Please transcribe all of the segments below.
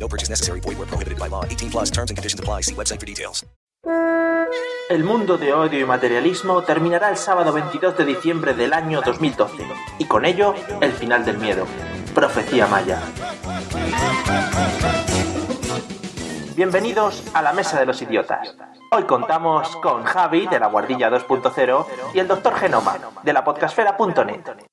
No purchase necessary. Void where prohibited by law. 18 plus terms and conditions apply. See website for details. El mundo de odio y materialismo terminará el sábado 22 de diciembre del año 2012 y con ello el final del miedo. Profecía Maya. Bienvenidos a la Mesa de los Idiotas. Hoy contamos con Javi de la Guardilla 2.0 y el Dr. Genoma de la podcastfera.net.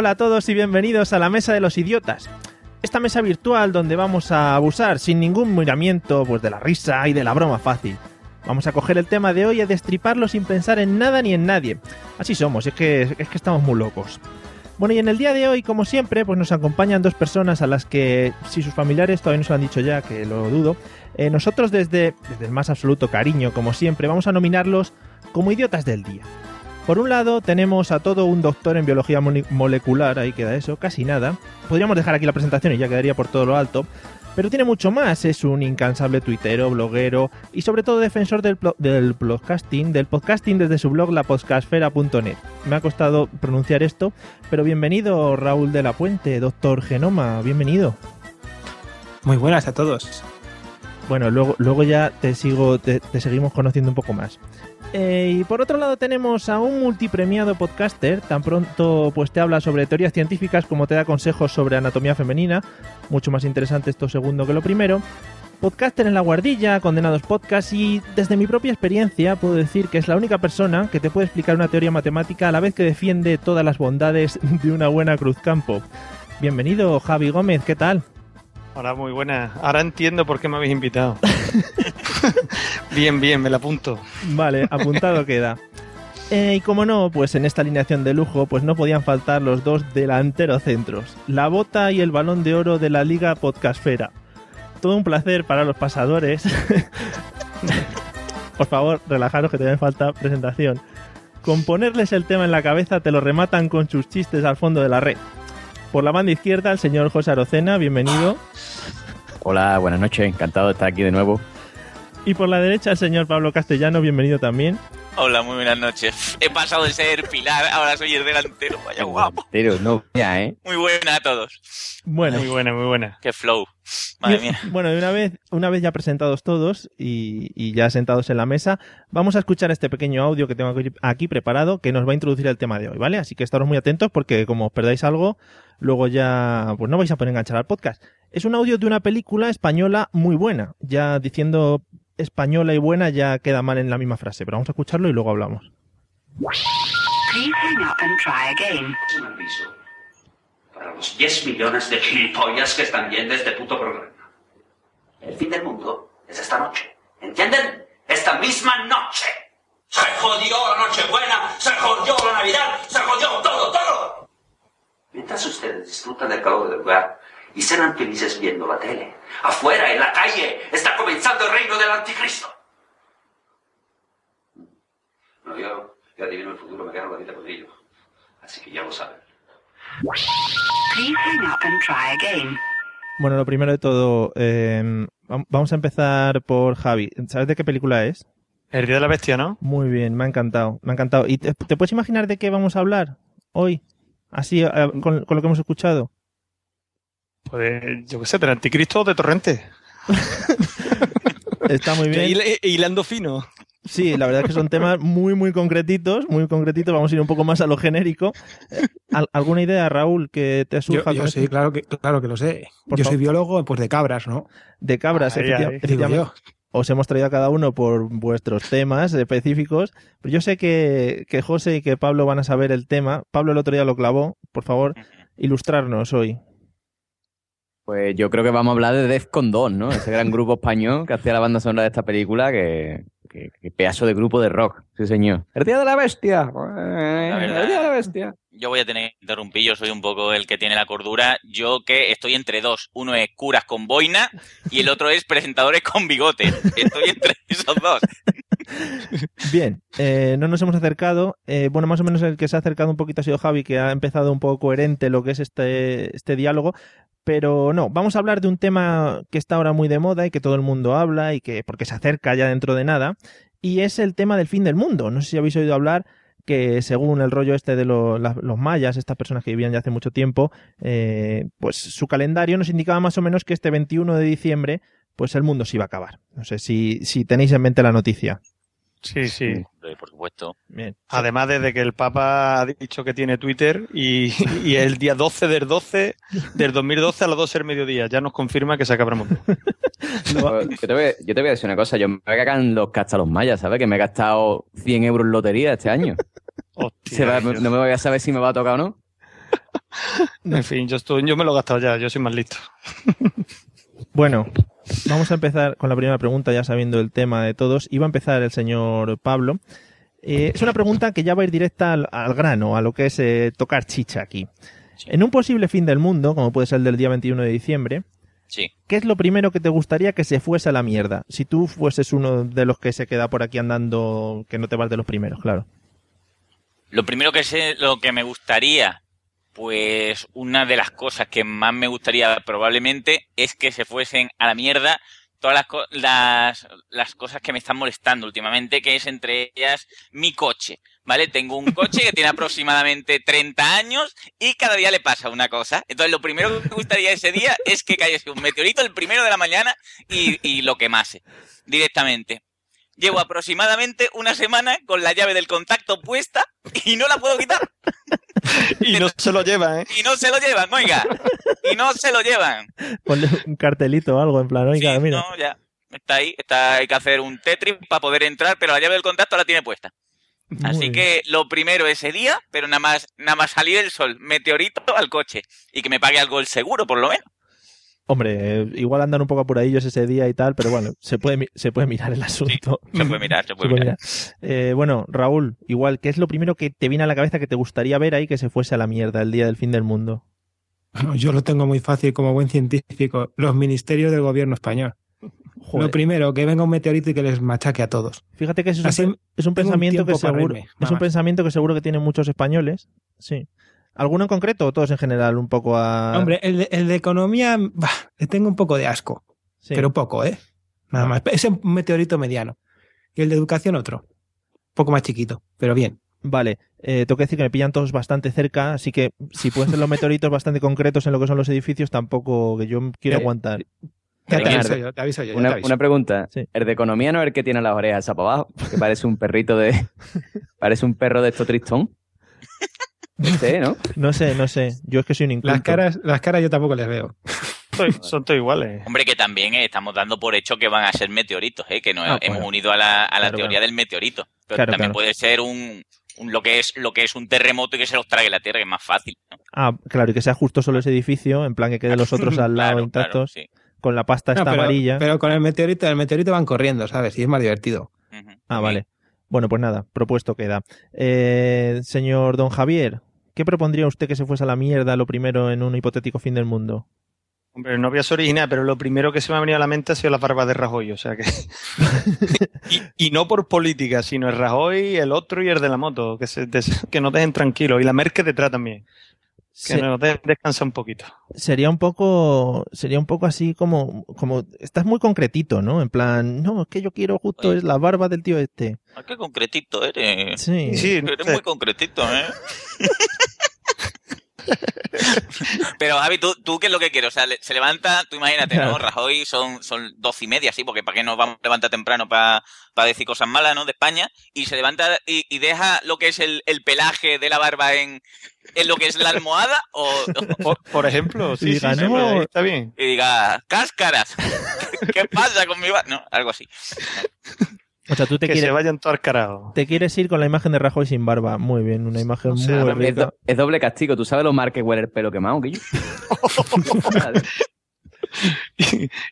Hola a todos y bienvenidos a la Mesa de los Idiotas. Esta mesa virtual donde vamos a abusar sin ningún miramiento pues de la risa y de la broma fácil. Vamos a coger el tema de hoy y a destriparlo sin pensar en nada ni en nadie. Así somos, es que, es que estamos muy locos. Bueno, y en el día de hoy, como siempre, pues nos acompañan dos personas a las que, si sus familiares todavía nos lo han dicho ya, que lo dudo, eh, nosotros desde, desde el más absoluto cariño, como siempre, vamos a nominarlos como idiotas del día. Por un lado tenemos a todo un doctor en biología mole- molecular, ahí queda eso, casi nada. Podríamos dejar aquí la presentación y ya quedaría por todo lo alto. Pero tiene mucho más, es un incansable tuitero, bloguero y sobre todo defensor del, del podcasting, del podcasting desde su blog lapodcasfera.net. Me ha costado pronunciar esto, pero bienvenido Raúl de la Puente, doctor Genoma, bienvenido. Muy buenas a todos. Bueno, luego, luego ya te sigo, te, te seguimos conociendo un poco más. Eh, y por otro lado tenemos a un multipremiado podcaster, tan pronto pues te habla sobre teorías científicas como te da consejos sobre anatomía femenina, mucho más interesante esto segundo que lo primero. Podcaster en la guardilla, condenados podcast y desde mi propia experiencia puedo decir que es la única persona que te puede explicar una teoría matemática a la vez que defiende todas las bondades de una buena cruzcampo. Bienvenido Javi Gómez, ¿qué tal? Hola, muy buenas. Ahora entiendo por qué me habéis invitado. bien, bien, me la apunto. Vale, apuntado queda. Eh, y como no, pues en esta alineación de lujo, pues no podían faltar los dos delanteros centros, la bota y el balón de oro de la Liga Podcastfera. Todo un placer para los pasadores. Por favor, relajaros que te falta presentación. Con ponerles el tema en la cabeza te lo rematan con sus chistes al fondo de la red. Por la banda izquierda, el señor José Arocena, bienvenido. Hola, buenas noches, encantado de estar aquí de nuevo. Y por la derecha, el señor Pablo Castellano, bienvenido también. Hola, muy buenas noches. He pasado de ser pilar, ahora soy el delantero. Vaya guapo. Pero no, ya, ¿eh? Muy buena a todos. Bueno, Muy buena, muy buena. Qué flow. Madre Y- mía. Bueno, de una vez, una vez ya presentados todos y, y ya sentados en la mesa, vamos a escuchar este pequeño audio que tengo aquí- aquí preparado que nos va a introducir el tema de hoy, ¿vale? Así que estaros muy atentos porque como os perdáis algo, luego ya pues no vais a poder enganchar al podcast. Es un audio de una película española muy buena. Ya diciendo española y buena ya queda mal en la misma frase, pero vamos a escucharlo y luego hablamos. Please hang up and try again. un aviso para los 10 millones de gilipollas que están viendo este puto programa. El fin del mundo es esta noche. ¿Entienden? Esta misma noche. Se jodió la Nochebuena, se jodió la Navidad, se jodió todo, todo. Mientras ustedes disfrutan del calor del lugar y serán felices viendo la tele, afuera, en la calle, está comenzando el reino del anticristo. No, yo, yo adivino el futuro, me quedo la vida con ello. Así que ya lo saben. Please hang up and try again. Bueno, lo primero de todo, eh, vam- vamos a empezar por Javi. ¿Sabes de qué película es? El día de la bestia, ¿no? Muy bien, me ha encantado, me ha encantado. ¿Y te, te puedes imaginar de qué vamos a hablar hoy? Así, eh, con, con lo que hemos escuchado. Pues yo qué sé, del anticristo o de torrente. Está muy bien. Hil- Hilando fino. Sí, la verdad es que son temas muy, muy concretitos, muy concretitos. Vamos a ir un poco más a lo genérico. Eh, ¿al- ¿Alguna idea, Raúl, que te Yo, surja yo con sí, claro que, claro que lo sé. Por yo favor. soy biólogo pues de cabras, ¿no? de cabras, Ahí, efecti- ahí. Digo efectivamente? yo. os hemos traído a cada uno por vuestros temas específicos, pero yo sé que, que José y que Pablo van a saber el tema. Pablo el otro día lo clavó, por favor, ilustrarnos hoy. Pues yo creo que vamos a hablar de Defcon 2, ¿no? Ese gran grupo español que hacía la banda sonora de esta película, que, que, que pedazo de grupo de rock, sí señor. El día de la bestia. Verdad. El día de la bestia. Yo voy a tener que interrumpir, yo soy un poco el que tiene la cordura. Yo que estoy entre dos. Uno es curas con boina y el otro es presentadores con bigote. Estoy entre esos dos. Bien, eh, no nos hemos acercado. Eh, bueno, más o menos el que se ha acercado un poquito ha sido Javi, que ha empezado un poco coherente lo que es este, este diálogo. Pero no, vamos a hablar de un tema que está ahora muy de moda y que todo el mundo habla y que porque se acerca ya dentro de nada. Y es el tema del fin del mundo. No sé si habéis oído hablar que según el rollo este de los mayas, estas personas que vivían ya hace mucho tiempo, eh, pues su calendario nos indicaba más o menos que este 21 de diciembre, pues el mundo se iba a acabar. No sé si, si tenéis en mente la noticia. Sí, sí. Por supuesto. Bien. Además, desde que el Papa ha dicho que tiene Twitter y, y el día 12 del 12 del 2012 a las 12 del mediodía ya nos confirma que se acaba el mundo. Yo te, voy, yo te voy a decir una cosa, yo me voy a cagar en los casta los mayas, ¿sabes? Que me he gastado 100 euros en lotería este año. Hostia, va- no me voy a saber si me va a tocar o no. En fin, yo, estoy, yo me lo he gastado ya, yo soy más listo. Bueno, vamos a empezar con la primera pregunta, ya sabiendo el tema de todos. Iba a empezar el señor Pablo. Eh, es una pregunta que ya va a ir directa al, al grano, a lo que es eh, tocar chicha aquí. En un posible fin del mundo, como puede ser el del día 21 de diciembre, Sí. ¿qué es lo primero que te gustaría que se fuese a la mierda? Si tú fueses uno de los que se queda por aquí andando, que no te vas de los primeros, claro. Lo primero que sé, lo que me gustaría, pues una de las cosas que más me gustaría probablemente es que se fuesen a la mierda todas las, co- las, las cosas que me están molestando últimamente, que es entre ellas mi coche, ¿vale? Tengo un coche que tiene aproximadamente 30 años y cada día le pasa una cosa. Entonces lo primero que me gustaría ese día es que cayese un meteorito el primero de la mañana y, y lo quemase directamente. Llevo aproximadamente una semana con la llave del contacto puesta y no la puedo quitar. Y no se lo lleva, ¿eh? Y no se lo llevan, oiga. Y no se lo llevan. Ponle un cartelito o algo en plan, oiga, Sí, mira. no, ya. Está ahí. Está, hay que hacer un Tetris para poder entrar, pero la llave del contacto la tiene puesta. Muy Así bien. que lo primero ese día, pero nada más, nada más salir el sol, meteorito al coche. Y que me pague algo el seguro, por lo menos. Hombre, igual andan un poco apuradillos ese día y tal, pero bueno, se puede, se puede mirar el asunto. Se puede mirar, se Se puede mirar. mirar. Eh, bueno, Raúl, igual, ¿qué es lo primero que te viene a la cabeza que te gustaría ver ahí que se fuese a la mierda el día del fin del mundo? Bueno, Yo lo tengo muy fácil como buen científico. Los ministerios del gobierno español. Joder, Lo primero, que venga un meteorito y que les machaque a todos. fíjate que eso es un, Así es un pensamiento que seguro, reírme, es un pensamiento que seguro que tienen muchos españoles. Sí. ¿Alguno en concreto o todos en general un poco a Hombre, el de, el de economía, bah, le tengo un poco de asco. Sí. Pero poco, ¿eh? Nada más. Ese un meteorito mediano. Y el de educación otro. Un poco más chiquito, pero bien. Vale, eh, tengo que decir que me pillan todos bastante cerca, así que si pueden ser los meteoritos bastante concretos en lo que son los edificios, tampoco que yo quiero Eh, aguantar. Ya te aviso yo, te aviso yo. ya te Una, aviso. una pregunta. Sí. El de economía no es el que tiene las orejas para abajo, que parece un perrito de... parece un perro de esto tristón. ¿No? No sé, no sé. Yo es que soy un inculto. Las caras, las caras yo tampoco les veo. Soy- son todos iguales. Hombre, que también eh, estamos dando por hecho que van a ser meteoritos, ¿eh? que no Ah, hemos bueno. unido a la, a la Claro, teoría claro. del meteorito. Pero Claro, también claro. puede ser un, un- lo que es lo que es un terremoto y que se los trague la Tierra, que es más fácil. ¿no? Ah, claro, y que sea justo solo ese edificio, en plan que queden los otros al lado Claro, intactos, claro, sí. con la pasta No, esta pero, amarilla. pero con el meteorito, el meteorito van corriendo, ¿sabes? Y es más divertido. Ah, vale. Bueno, pues nada, propuesto queda. Eh, señor Don Javier, ¿qué propondría usted que se fuese a la mierda lo primero en un hipotético fin del mundo? Hombre, no voy a ser original, pero lo primero que se me ha venido a la mente ha sido las barbas de Rajoy, o sea que... y, y no por política, sino el Rajoy, el otro y el de la moto, que, se, que nos dejen tranquilos. Y la Merkel detrás también, que Se- nos dejen descansar un poquito. sería un poco, sería un poco así como, como, estás muy concretito, ¿no? En plan, no, es que yo quiero justo Oye. es la barba del tío este. Ah, qué concretito eres. Sí. Sí, Eres muy concretito, ¿eh? Pero Javi, ¿tú, ¿tú qué es lo que quieres? O sea, se levanta, tú imagínate, ¿no? Rajoy son, son doce y media, sí, porque ¿para qué nos vamos a levantar temprano para decir cosas malas, ¿no? De España. Y se levanta y, y deja lo que es el, el pelaje de la barba en, en lo que es la almohada o, Por, por ejemplo, sí, Y sí, está bien. y diga, cáscaras, ¿Qué pasa con mi barba? No, algo así. O sea, tú te que quieres, se vayan al carajo. te quieres ir con la imagen de Rajoy sin barba. Muy bien, una imagen O sea, muy Es, rica. do- es doble castigo. ¿Tú sabes lo mal que huele el pelo quemado, Guillo?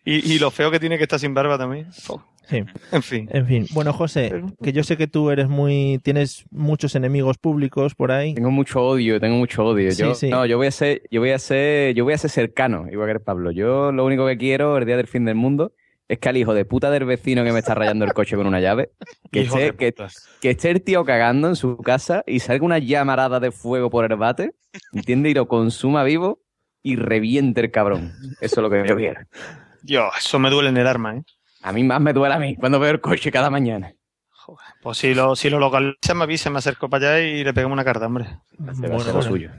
y, y lo feo que tiene que estar sin barba también. Sí. En fin. En fin, bueno, José, que yo sé que tú eres muy. tienes muchos enemigos públicos por ahí. Tengo mucho odio, tengo mucho odio. Sí, yo, sí. No, yo voy a ser, yo voy a ser, yo voy a ser cercano, igual que Pablo. Yo lo único que quiero el día del fin del mundo es que al hijo de puta del vecino que me está rayando el coche con una llave, que esté, que, puta. que esté el tío cagando en su casa y salga una llamarada de fuego por el bate, ¿entiendes? Y lo consuma vivo y reviente el cabrón. Eso es lo que yo quiero. Dios, eso me duele en el arma, ¿eh? A mí más me duele a mí cuando veo el coche cada mañana. Pues si lo, si lo localiza, me avisa, me acerco para allá y le pegamos una carta, hombre. Bueno, suyo.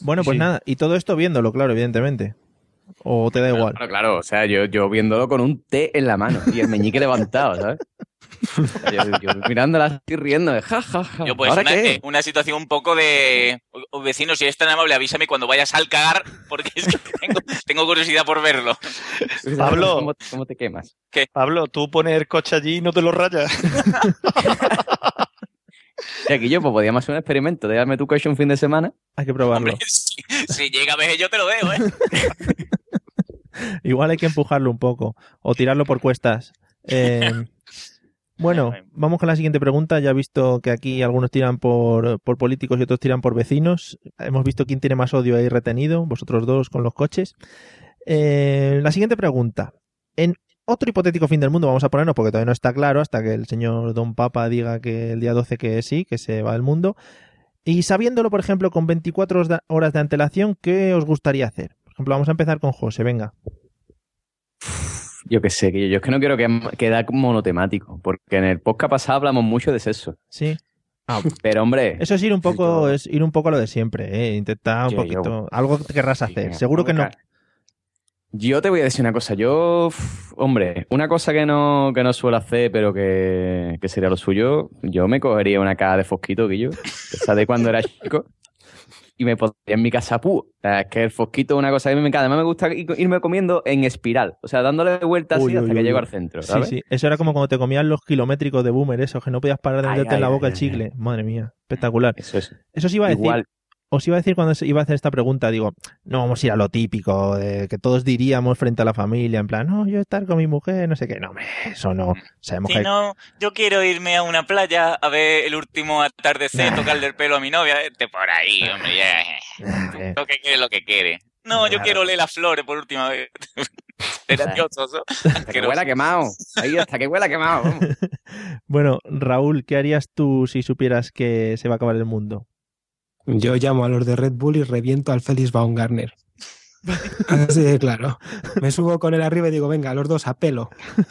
Bueno, pues Sí. nada, y todo esto viéndolo, claro, evidentemente. O te da igual. Claro, claro, o sea, yo, yo viéndolo con un té en la mano y el meñique levantado, ¿sabes? O sea, yo, yo mirándola así riendo de ja, ja, ja. Yo, pues, ¿Ahora una, qué? eh, una situación un poco de. "O- o, vecino, si eres tan amable, avísame cuando vayas al cagar, porque es que tengo, tengo curiosidad por verlo. Pablo. ¿Cómo, cómo te quemas? Pablo, tú pones el coche allí y no te lo rayas. Y aquí yo, pues podíamos hacer un experimento. Déjame tu coche un fin de semana. Hay que probarlo. Hombre, si, si llega a ver, yo te lo veo, ¿eh? Igual hay que empujarlo un poco o tirarlo por cuestas. Eh, bueno, vamos con la siguiente pregunta. Ya he visto que aquí algunos tiran por, por políticos y otros tiran por vecinos. Hemos visto quién tiene más odio ahí retenido, vosotros dos con los coches. Eh, la siguiente pregunta. En otro hipotético fin del mundo vamos a ponernos porque todavía no está claro hasta que el señor Don Papa diga que el día 12 que sí, que se va del mundo. Y sabiéndolo, por ejemplo, con 24 horas de- antelación, ¿qué os gustaría hacer? Por ejemplo, vamos a empezar con José, venga. Yo qué sé, que yo, yo es que no quiero que quedar monotemático, porque en el podcast pasado hablamos mucho de sexo. Sí. Pero hombre, Eso es ir un poco, es ir un poco a lo de siempre, ¿eh? Intentar un Yo- poquito. yo- Algo que querrás hacer. Seguro que no. Yo te voy a decir una cosa. Yo, hombre, una cosa que no, que no suelo hacer, pero que, que sería lo suyo, yo me cogería una caja de fosquito, que yo, esa de cuando era chico, y me pondría en mi casa sea, es que el fosquito es una cosa que a mí me encanta. Además me gusta ir- irme comiendo en espiral, o sea, dándole vueltas así Uy, hasta uy, que uy, llego al centro, Sí, ¿sabes? sí. Eso era como cuando te comían los kilométricos de boomer, eso, que no podías parar de meterte en la boca ay, el ay, chicle. Madre mía, espectacular. Eso es. Eso os iba a decir. Igual, Os iba a decir cuando iba a hacer esta pregunta, digo, no vamos a ir a lo típico, de que todos diríamos frente a la familia, en plan, no, yo estar con mi mujer, no sé qué. No, hombre, eso no. Sabemos Si que. no, yo quiero irme a una playa a ver el último atardecer, tocarle el pelo a mi novia. Este por ahí, hombre, ya. Eh, Lo que quiere, lo que quiere. No, yo quiero oler las flores por última vez. Gracioso. hasta que huela quemado. Ahí, hasta que huela quemado. Bueno, Raúl, ¿qué harías tú si supieras que se va a acabar el mundo? Yo llamo a los de Red Bull y reviento al Félix Baumgartner. Así de claro. Me subo con él arriba y digo, venga, los dos a pelo.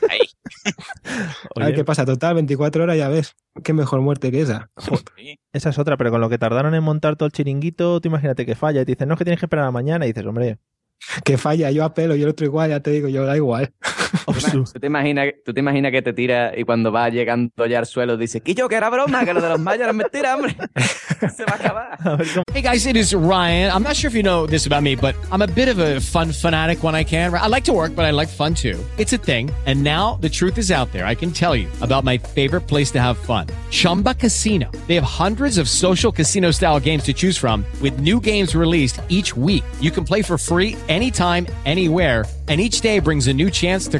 Ahí. A ver qué pasa. Total, 24 horas ya ves. Qué mejor muerte que esa. Sí. esa es otra, pero con lo que tardaron en montar todo el chiringuito, tú imagínate que falla y te dicen, no, es que tienes que esperar a la mañana y dices, hombre, Que falla, yo a pelo y el otro igual, ya te digo, yo da igual. ¿Tú te, imaginas, ¿Tú te imaginas que te tira y cuando va llegando ya al suelo dices, que yo que era broma, que lo de los mayas era mentira, hombre? Se va a acabar. A ver cómo- Hey guys, it is Ryan. I'm not sure if you know this about me, but I'm a bit of a fun fanatic when I can. I like to work, but I like fun too. It's a thing. And now the truth is out there. I can tell you about my favorite place to have fun. Chumba Casino. They have hundreds of social casino style games to choose from with new games released each week. You can play for free anytime, anywhere. And each day brings a new chance to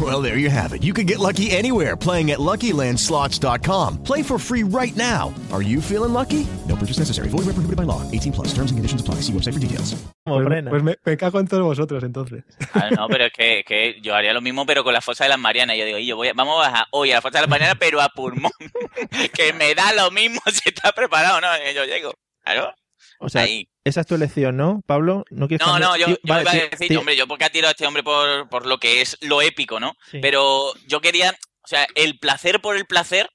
Well, there you have it. You can get lucky anywhere playing at LuckyLandSlots.com. Play for free right now. Are you feeling lucky? No purchase necessary. Void where prohibited by law. 18 plus. Terms and conditions apply. See website for details. Pues, pues me, me cago en todos vosotros entonces. Ah, no, pero es que, que yo haría lo mismo, pero con la fosa de las Marianas. Yo digo, y yo voy a- vamos a bajar hoy a la fosa de las Marianas, pero a pulmón. que me da lo mismo si está preparado o no. Yo llego. Claro. O sea, Ahí. Esa es tu elección, ¿no, Pablo? No, quieres No, no, yo, Sí, yo vale, iba a decir, hombre, yo porque ha tirado a este hombre por, por lo que es lo épico, ¿no? Sí. Pero yo quería, o sea, el placer por el placer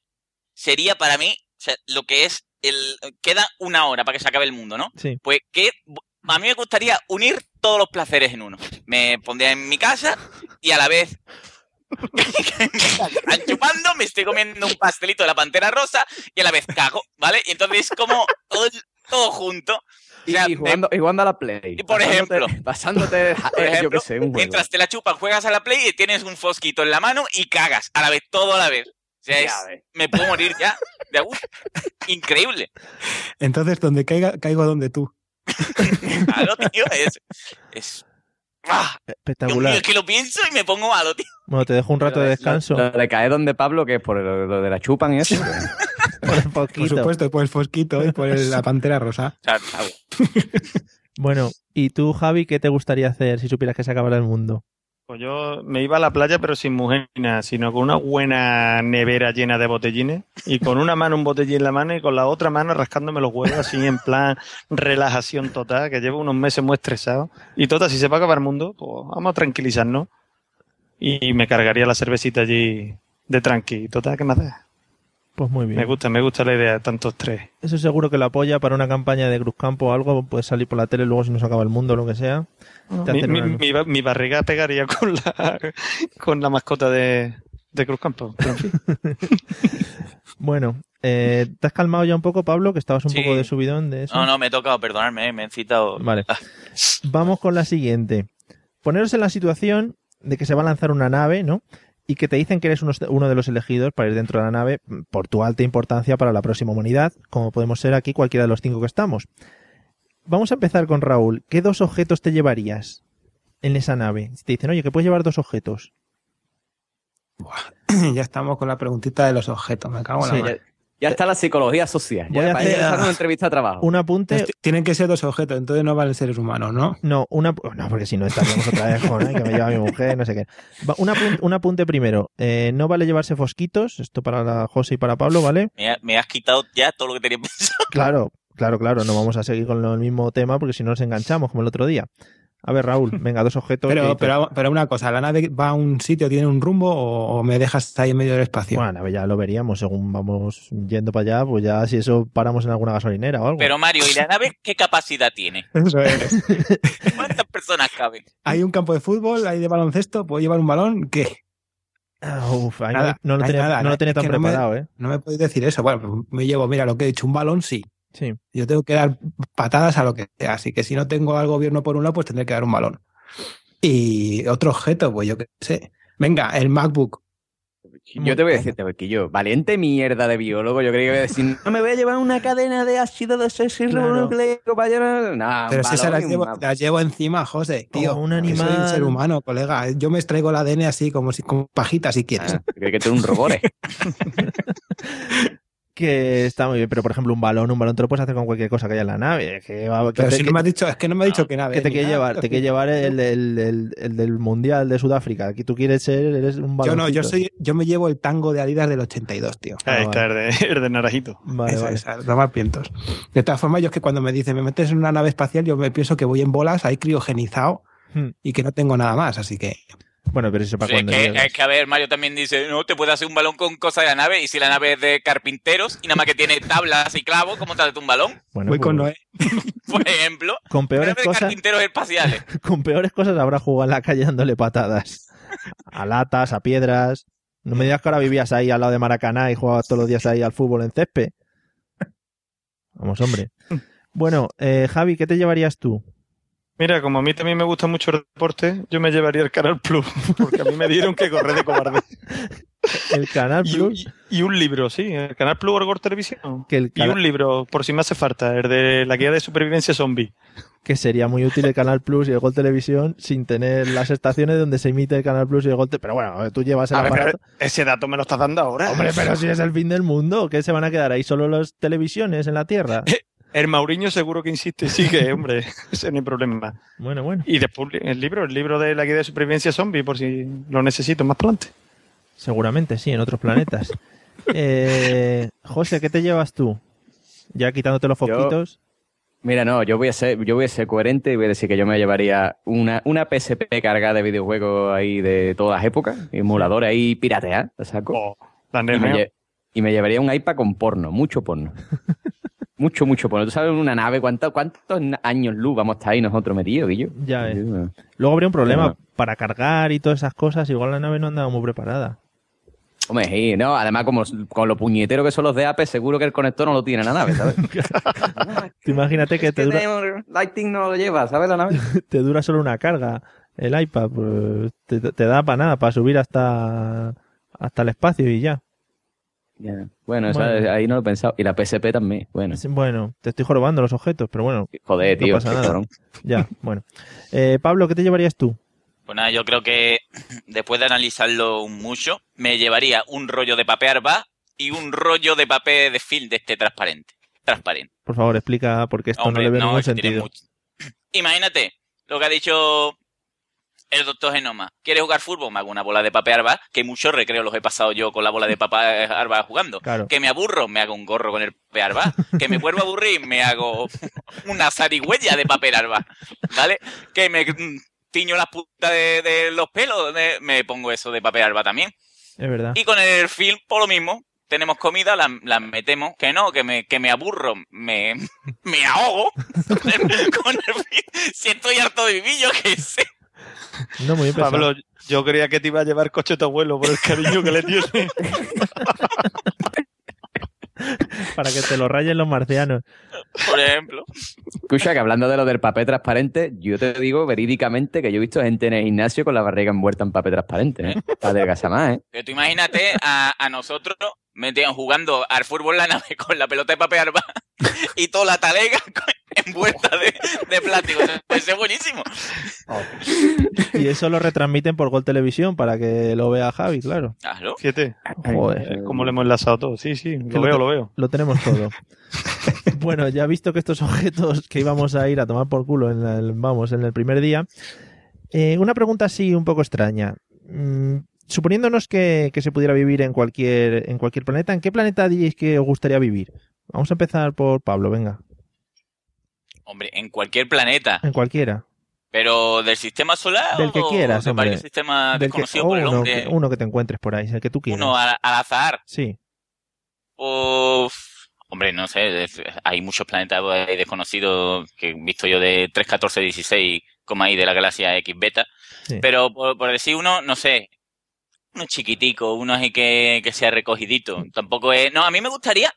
sería para mí, o sea, lo que es el... Queda una hora para que se acabe el mundo, ¿no? Sí. Pues que a mí me gustaría unir todos los placeres en uno. Me pondría en mi casa y a la vez chupando, me estoy comiendo un pastelito de la pantera rosa y a la vez cago, ¿vale? Y entonces es como todo, todo junto. Y, y jugando, y jugando a la Play. Y por Pasándote- ejemplo, Pasándote, por eh, yo qué sé, un juego. mientras te la chupas, juegas a la Play y tienes un fosquito en la mano y cagas a la vez, todo a la vez. O sea, es- me puedo morir ya. De, uf, increíble. Entonces, donde caiga, caigo donde tú. Claro, tío, es... es ¡Ah! Dios mío, Espectacular. es que lo pienso y me pongo malo, tío. Bueno, te dejo un rato de descanso. Lo de caer donde Pablo, que es por lo, lo de la chupan y eso. Por el Por poquito. supuesto, por el fosquito y por el- la pantera rosa. Bueno, ¿y tú, Javi, qué te gustaría hacer si supieras que se acabara el mundo? Pues yo me iba a la playa, pero sin mujer ni nada, sino con una buena nevera llena de botellines y con una mano un botellín en la mano y con la otra mano rascándome los huevos, así en plan relajación total, que llevo unos meses muy estresado. Y total, si se va a acabar el mundo, pues vamos a tranquilizarnos. Y me cargaría la cervecita allí de tranqui. Total, ¿qué más da? Pues muy bien. Me gusta, me gusta la idea de tantos tres. Eso seguro que lo apoya para una campaña de Cruzcampo o algo. Puedes salir por la tele luego si nos acaba el mundo o lo que sea. Mi, barriga pegaría con la, con la mascota de, de Cruz Campo. Pero en fin. Bueno, eh, ¿te has calmado ya un poco, Pablo? Que estabas un Sí. poco de subidón de eso. No, no, me he tocado, perdonadme, eh, me he citado. Vale. Vamos con la siguiente. Poneros en la situación de que se va a lanzar una nave, ¿no? Y que te dicen que eres uno, uno de los elegidos para ir dentro de la nave por tu alta importancia para la próxima humanidad, como podemos ser aquí cualquiera de los cinco que estamos. Vamos a empezar con Raúl. ¿Qué dos objetos te llevarías en esa nave? Si te dicen, oye, que puedes llevar dos objetos. ya estamos con la preguntita de los objetos. Me cago en Sí. la madre. Ya está la psicología social. Voy Ya a para hacer- empezar una entrevista de trabajo. Un apunte. Entonces, Tienen que ser dos objetos, entonces no valen seres humanos, ¿no? No, una, no, porque si no estaríamos otra vez con "Ay, que me lleva mi mujer, no sé qué. Va, un, apun- un apunte primero. Eh, no vale llevarse fosquitos, esto para la José y para Pablo, ¿vale? Me, ha- me has quitado ya todo lo que tenía pensado. Claro, claro, claro, no vamos a seguir con lo- el mismo tema porque si no nos enganchamos como el otro día. A ver, Raúl, venga, dos objetos. Pero, pero, pero una cosa, ¿la nave va a un sitio, tiene un rumbo o, o me dejas ahí en medio del espacio? Bueno, a ver, ya lo veríamos según vamos yendo para allá, pues ya si eso paramos en alguna gasolinera o algo. Pero Mario, ¿y la nave qué capacidad tiene? Eso es. ¿Cuántas personas caben? Hay un campo de fútbol, hay de baloncesto, ¿puedo llevar un balón? ¿Qué? Ah, uf, no- Nada, no, lo tenía, nada, no lo es tenía tan que no me- preparado, ¿eh? No me podéis decir eso. Bueno, me llevo, mira, lo que he dicho, un balón sí. Sí. Yo tengo que dar patadas a lo que sea. Así que si no tengo al gobierno por un lado, pues tendré que dar un balón. Y otro objeto, pues yo qué sé. Venga, el MacBook. Yo te voy a decir, yo valiente mierda de biólogo. Yo creía que iba a decir, no me voy a llevar una cadena de ácido desoxirribonucleico para llevar. Nah, Pero si se las llevo, MacBook. las llevo encima, José, tío. Como un que Soy un ser humano, colega. Yo me extraigo el ADN así, como si como pajita, si quieres. Ah, creo que tú eres un robot. Que está muy bien, pero por ejemplo, un balón, un balón te lo puedes hacer con cualquier cosa que haya en la nave. Que, va- que Pero te- si que- no me has dicho, es que no me ha dicho que nada. que te quiere llevar, te quiere llevar el, el- el- el del Mundial de Sudáfrica. Aquí tú quieres ser, eres un balón. Yo no, yo soy, yo me llevo el tango de Adidas del 82, tío. Ahí Ah, está, el de, el de Naranjito. Vale, vale. es, a tomar vientos. De todas formas, yo es que cuando me dicen me metes en una nave espacial, yo me pienso que voy en bolas, ahí criogenizado Hmm. y que no tengo nada más, así que. Bueno, pero eso para Sí, es, cuando que, es que, a ver, Mario también dice, no, te puedes hacer un balón con cosas de la nave, y si la nave es de carpinteros y nada más que tiene tablas y clavos, ¿cómo te haces un balón? Bueno, voy pues, con Noé. Por ejemplo, con peores nave de cosas, carpinteros espaciales. con peores cosas habrá jugado en la calle dándole patadas. A latas, a piedras. No me digas que ahora vivías ahí al lado de Maracaná y jugabas todos los días ahí al fútbol en césped. Vamos, hombre. Bueno, eh, Javi, ¿qué te llevarías tú? Mira, como a mí también me gusta mucho el deporte, yo me llevaría el Canal Plus, porque a mí me dieron que correr de cobarde. El Canal Plus. y- y un libro, sí, el Canal Plus Orgor Televisión. Que el Y un libro, por si me hace falta, el de la guía de supervivencia zombie. que sería muy útil el Canal Plus y el Gol Televisión sin tener las estaciones donde se emite el Canal Plus y el Gol Pero bueno, tú llevas el A ver, ese dato me lo estás dando ahora. Hombre, pero si es el fin del mundo, ¿qué se van a quedar ahí solo las televisiones en la Tierra? El Mauriño seguro que insiste, sí que, hombre, ese no hay problema. Bueno, bueno. Y después el libro, el libro de la guía de supervivencia zombie, por si lo necesito más adelante. Seguramente sí, en otros planetas. Eh, José, ¿qué te llevas tú? Ya quitándote los Yo- foquitos. Mira, no, yo voy a ser, yo voy a ser coherente y voy a decir que yo me llevaría una, una PSP cargada de videojuegos ahí de todas las épocas, emuladores ahí piratear, saco. la y, me y me llevaría un iPad con porno, mucho porno. mucho, mucho porno. ¿Tú sabes en una nave cuánto- cuántos años luz vamos a estar ahí nosotros metidos, Guillo? Ya ves. Luego habría un problema Bueno. para cargar y todas esas cosas. Igual la nave no andaba muy preparada. Hombre, sí, no, además como con lo puñetero que son los de Apple, seguro que el conector no lo tiene la nave, ¿sabes? Tú imagínate que te dura, Lighting no lo lleva, ¿sabes la nave? te dura solo una carga el iPad. Pues te, te da para nada, para subir hasta, hasta el espacio y ya. Ya. Bueno, Bueno. ahí no lo he pensado. Y la PSP también, bueno. Bueno, te estoy jorobando los objetos, pero bueno. Joder, no tío, pasa nada. Ya, bueno. Eh, Pablo, ¿qué te llevarías tú? Pues nada, yo creo que después de analizarlo mucho, me llevaría un rollo de papel arba y un rollo de papel de film de este transparente. Transparente. Por favor, explica porque esto Hombre, no le veo no, ningún sentido. mucho- Imagínate lo que ha dicho el doctor Genoma. ¿Quieres jugar fútbol? Me hago una bola de papel arba, que muchos recreos los he pasado yo con la bola de papel arba jugando. Claro. Que me aburro, me hago un gorro con el papel arba. Que me vuelvo a aburrir, me hago una zarigüeya de papel arba. ¿Vale? Que me mm, tiño las puntas de, de los pelos, de- me pongo eso de papel arba también. Es verdad. Y con el film, por lo mismo. Tenemos comida, la, la metemos. Que no, que me, que me aburro, me, me ahogo con el, con el. Si estoy harto de vivir, yo qué sé. No, muy bien. Pablo, yo creía que te iba a llevar coche tu abuelo por el cariño que le tiene. Para que te lo rayen los marcianos. Por ejemplo. Escucha, que hablando de lo del papel transparente, yo te digo verídicamente que yo he visto gente en el gimnasio con la barriga envuelta en papel transparente, ¿eh? Para adelgazar más, ¿eh? Que tú imagínate a, a nosotros metidos jugando al fútbol la nave con la pelota de papel arba y toda la talega con- envuelta de, de plástico. Ser buenísimo. Y eso lo retransmiten por Gol Televisión para que lo vea Javi, claro. Claro. Fíjate. Joder. Como le hemos enlazado todo. Sí, sí, Que lo veo, lo veo. Lo tenemos todo. bueno, ya visto que estos objetos que íbamos a ir a tomar por culo en el, vamos, en el primer día, eh, una pregunta así un poco extraña. Mm, suponiéndonos que, que se pudiera vivir en cualquier, en cualquier planeta, ¿en qué planeta diréis que os gustaría vivir? Vamos a empezar por Pablo, venga. Hombre, en cualquier planeta. En cualquiera. Pero del sistema solar Del que o quieras, de hombre. varios sistemas Del que- desconocidos o por el uno, hombre. que, uno que te encuentres por ahí, el que tú quieras. Uno al, al azar. Sí. Uf, hombre, no sé, es- hay muchos planetas ahí desconocidos que he visto yo de 3, 14, 16, como ahí de la galaxia X beta. Sí. Pero por, por decir uno, no sé, uno chiquitico, uno así que, que sea recogidito. Tampoco es. No, a mí me gustaría,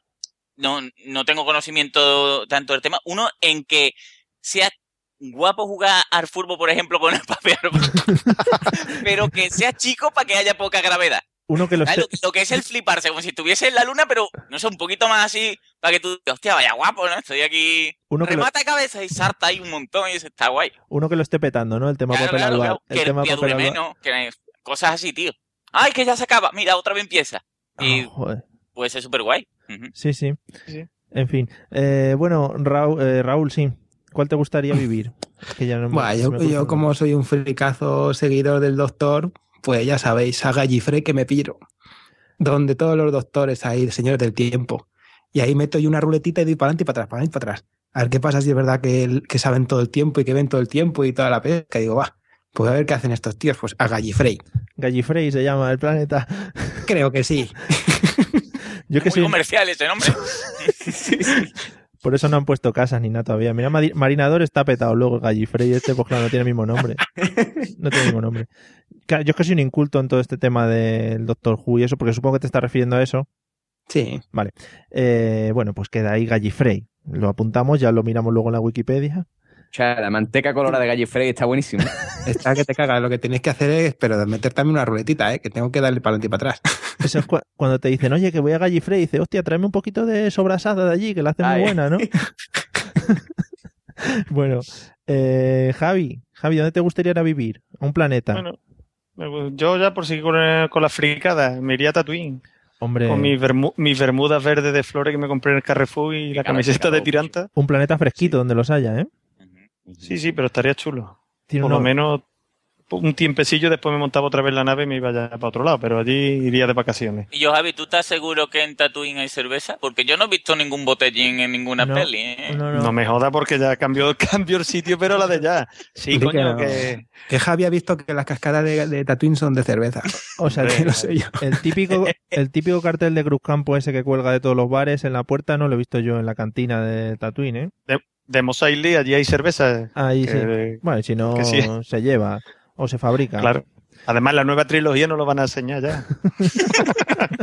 no, no tengo conocimiento tanto del tema, uno en que sea guapo jugar al fútbol, por ejemplo, con el papel, pero que sea chico para que haya poca gravedad. Uno que lo Lo, lo que es el fliparse, como si estuviese en la luna, pero no sé, un poquito más así, para que tú, hostia, vaya guapo, ¿no? Estoy aquí, Uno que lo- remata de cabeza y salta ahí un montón y eso está guay. uno que lo esté petando, ¿no? El tema Claro, papel claro, claro, El que tema el papel menos, que cosas así, tío. Ay, que ya se acaba, mira, otra vez empieza. Y Ah, joder. puede ser súper guay. Sí, sí. En fin. Eh, bueno, Raúl, eh, Raúl, sí. ¿Cuál te gustaría vivir? Que ya no me- yo, me ocurre yo como soy un fricazo seguidor del doctor, pues ya sabéis, a Gallifrey que me piro. Donde todos los doctores ahí, señores del tiempo. Y ahí meto yo una ruletita y doy para adelante y para atrás, para adelante y para atrás. A ver qué pasa si es verdad que, el- que saben todo el tiempo y que ven todo el tiempo y toda la pesca. Y digo, va, pues a ver qué hacen estos tíos. Pues a Gallifrey. Gallifrey se llama el planeta. Creo que sí. Yo que Muy soy, comercial ese nombre. por eso no han puesto casas ni nada todavía. Mira, Mari- Marinador está petado luego Gallifrey este, pues claro, no tiene el mismo nombre. No tiene el mismo nombre. Claro, yo es que soy un inculto en todo este tema del Doctor Who y eso, porque supongo que te estás refiriendo a eso. Sí. Vale. Eh, bueno, pues queda ahí Gallifrey. Lo apuntamos, ya lo miramos luego en la Wikipedia. O sea, la manteca colorada de Gallifrey está buenísima. Está que te cagas. Lo que tenéis que hacer es, pero meter también una ruletita, ¿eh? que tengo que darle para adelante y para atrás. Eso es cua- cuando te dicen, oye, que voy a Gallifrey, y dice, hostia, tráeme un poquito de sobrasada de allí, que la hace muy buena, ¿no? bueno, eh, Javi, Javi, ¿dónde te gustaría ir a vivir? A un planeta. Bueno, yo ya por seguir con, el- con la fricada, me iría a Tatooine. Hombre, Con mis bermu- mis bermudas verdes de flores que me compré en el Carrefour y la camiseta de tiranta. un planeta fresquito donde los haya, ¿eh? Sí, sí, pero estaría chulo. Tiene Por lo menos un tiempecillo, después me montaba otra vez la nave y me iba ya para otro lado, pero allí iría de vacaciones. Y yo, Javi, ¿tú estás seguro que en Tatooine hay cerveza? Porque yo no he visto ningún botellín en ninguna No, peli. ¿eh? No, me joda porque ya cambió, cambió el sitio, pero la de ya. Sí, coño, no. que... Que Javi ha visto que las cascadas de, de Tatooine son de cerveza. O sea, que que no sé yo. el típico, el típico cartel de Cruz Campo ese que cuelga de todos los bares en la puerta no lo he visto yo en la cantina de Tatooine, ¿eh? De, de Mos Eisley, allí hay cerveza. Ahí que- sí. Bueno, y si no sí. se lleva o se fabrica. Claro. Además, la nueva trilogía no lo van a enseñar ya.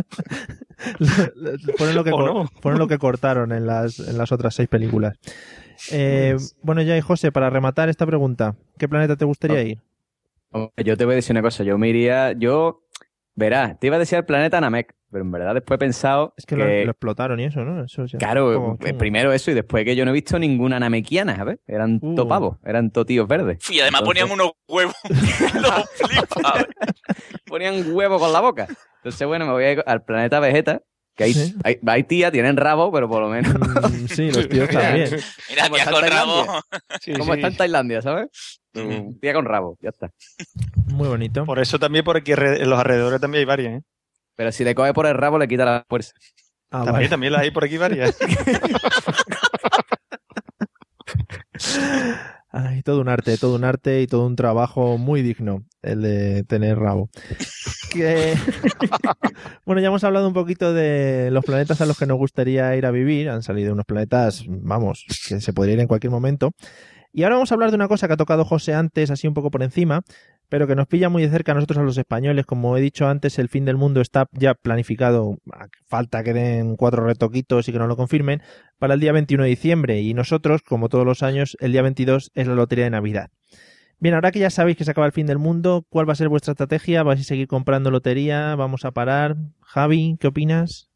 Ponen lo que, ponen lo que cortaron en las, en las otras seis películas. Eh, bueno, ya y José, para rematar esta pregunta, ¿qué planeta te gustaría ir? Yo te voy a decir una cosa, yo me iría, yo, verás, te iba a decir el planeta Namek, pero en verdad después he pensado Es que lo, lo explotaron y eso, ¿no? Eso sí, un Claro, eh, primero eso y después que yo no he visto ninguna namequiana, ¿sabes? Eran Uh. topavos, eran totíos verdes. Y además Entonces, ponían unos huevos. Los flipa. ponían huevo con la boca. Entonces, bueno, me voy a ir al planeta Vegeta, que hay, hay, hay tía, tienen rabo, pero por lo menos... Mm, sí, los tíos también. Mira, tía con rabo. Sí, Como sí. está en Tailandia, ¿sabes? Mm, Tía con rabo, ya está. Muy bonito. Por eso también por aquí en los alrededores también hay varias, ¿eh? Pero si le coge por el rabo, le quita la fuerza. Ah, también, vale. también las hay por aquí varias. Ay, todo un arte, todo un arte y todo un trabajo muy digno el de tener rabo. Que- bueno, ya hemos hablado un poquito de los planetas a los que nos gustaría ir a vivir. Han salido unos planetas, vamos, que se podría ir en cualquier momento. Y ahora vamos a hablar de una cosa que ha tocado José antes, así un poco por encima, pero que nos pilla muy de cerca a nosotros a los españoles. Como he dicho antes, el fin del mundo está ya planificado, falta que den cuatro retoquitos y que nos lo confirmen, para el día 21 de diciembre. Y nosotros, como todos los años, el día 22 es la lotería de Navidad. Bien, ahora que ya sabéis que se acaba el fin del mundo, ¿cuál va a ser vuestra estrategia? ¿Vais a seguir comprando lotería? ¿Vamos a parar? Javi, ¿qué opinas?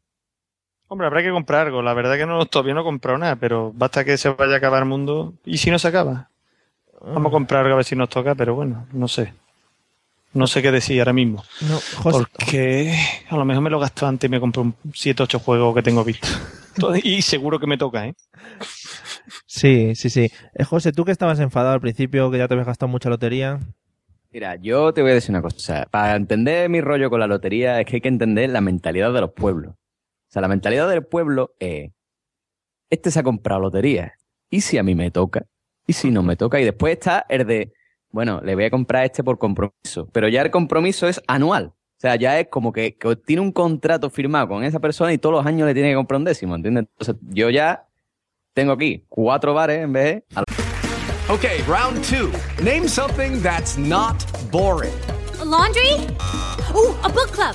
Hombre, habrá que comprar algo. La verdad que no, todavía no he comprado nada, pero basta que se vaya a acabar el mundo. ¿Y si no se acaba? Vamos a comprar algo a ver si nos toca, pero bueno, no sé. No sé qué decir ahora mismo. No, José, Porque a lo mejor me lo gasto antes y me compro un 7 8 juegos que tengo visto. Y seguro que me toca, ¿eh? Sí, sí, sí. Eh, José, tú que estabas enfadado al principio, que ya te habías gastado mucha lotería. Mira, yo te voy a decir una cosa. Para entender mi rollo con la lotería es que hay que entender la mentalidad de los pueblos. O sea, la mentalidad del pueblo es, este se ha comprado lotería. ¿Y si a mí me toca? ¿Y si no me toca? Y después está el de, bueno, le voy a comprar a este por compromiso. Pero ya el compromiso es anual. O sea, ya es como que, que tiene un contrato firmado con esa persona y todos los años le tiene que comprar un décimo, ¿entiendes? Entonces, yo ya tengo aquí cuatro bares en vez de... Okay, round two. Name something that's not boring. A laundry? Ooh, a book club.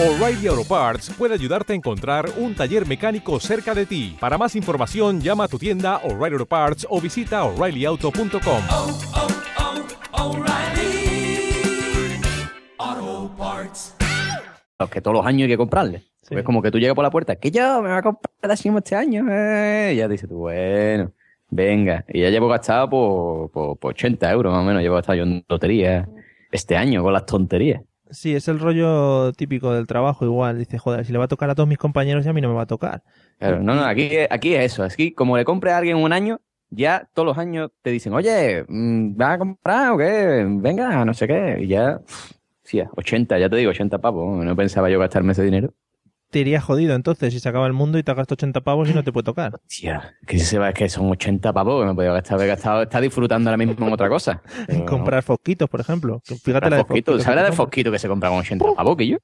O'Reilly Auto Parts puede ayudarte a encontrar un taller mecánico cerca de ti. Para más información, llama a tu tienda O'Reilly Auto Parts o visita oreillyauto.com. los que todos los años hay que comprarle. Porque Es como que tú llegas por la puerta, que yo me voy a comprar el décimo este año. eh. Y ya dices tú, bueno, venga. Y ya llevo gastado por, por, por 80 euros más o menos. Llevo gastado yo en lotería este año con las tonterías. Sí, es el rollo típico del trabajo igual. Dice, joder, si le va a tocar a todos mis compañeros y a mí no me va a tocar. Claro, no, no, aquí, es- aquí es eso. Aquí, como le compre a alguien un año, ya todos los años te dicen, oye, mm, ¿vas a comprar o qué? Venga, no sé qué. Y ya, sí, 80, ya te digo, 80 pavos. No pensaba yo gastarme ese dinero. Te irías jodido entonces si se acaba el mundo y te gastas 80 pavos y no te puede tocar. Tía, que se va, es que son 80 pavos que me podía gastar, gastado, está disfrutando ahora mismo en otra cosa. En comprar fosquitos, por ejemplo. Fíjate la de Fosquito, fosquitos. ¿Sabes la de te compras. Fosquito que se compra con 80 pavos, que yo?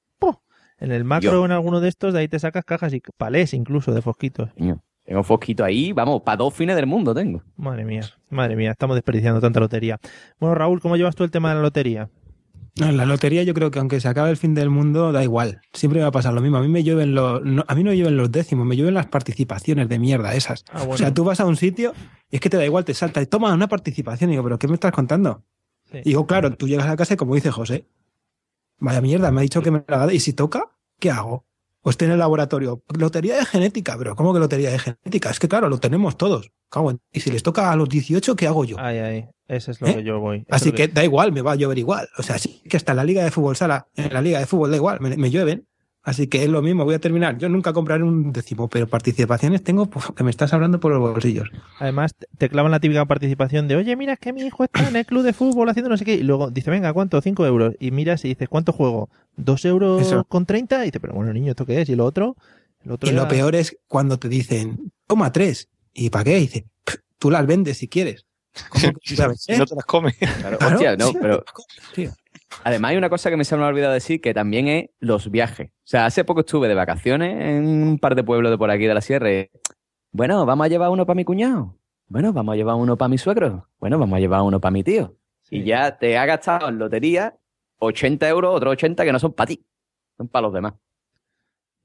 En el macro o en alguno de estos, de ahí te sacas cajas y palés incluso de fosquitos. Coño, Tengo Fosquito ahí, vamos, para dos fines del mundo tengo. Madre mía, madre mía, estamos desperdiciando tanta lotería. Bueno, Raúl, ¿cómo llevas tú el tema de la lotería? No, en la lotería yo creo que aunque se acabe el fin del mundo, da igual. Siempre va a pasar lo mismo. A mí me llueven los, no, a mí no me llueven los décimos, me llueven las participaciones de mierda esas. Ah, bueno. O sea, tú vas a un sitio y es que te da igual, te salta y toma una participación. Y digo, ¿pero qué me estás contando? Sí. Y digo, claro, tú llegas a la casa y como dice José, vaya mierda, me ha dicho que me la ha dado. ¿Y si toca? ¿Qué hago? Pues tiene el laboratorio. Lotería de genética, bro. ¿Cómo que lotería de genética? Es que claro, lo tenemos todos. Y si les toca a los 18, ¿qué hago yo? Ay, ay, ese es lo ¿Eh? que yo voy. Eso Así que da igual, me va a llover igual. O sea, sí que hasta en la liga de fútbol sala, en la liga de fútbol da igual, me, me llueven. Así que es lo mismo, voy a terminar. Yo nunca compraré un décimo, pero participaciones tengo pues, que me estás hablando por los bolsillos. Además, te- clavan la típica participación de, oye, mira, es que mi hijo está en el club de fútbol haciendo no sé qué. Y luego dice, venga, ¿cuánto? Cinco euros. Y miras y dices, ¿cuánto juego? ¿Dos euros Eso. con treinta? Y dice, pero bueno, niño, ¿esto qué es? Y lo otro. El otro Y lo peor es cuando te dicen, toma tres. ¿Y para qué? Y dice, "Pff, tú las vendes si quieres. ¿Cómo que no te las comes. Claro, Claro, hostia, no, pero tío. Además hay una cosa que me se me ha olvidado decir que también es los viajes. O sea, hace poco estuve de vacaciones en un par de pueblos de por aquí de la sierra. y, Bueno, vamos a llevar uno para mi cuñado. Bueno, vamos a llevar uno para mi suegro. Bueno, vamos a llevar uno para mi tío. Y ya te ha gastado en lotería 80 euros, otros 80 que no son para ti, son para los demás.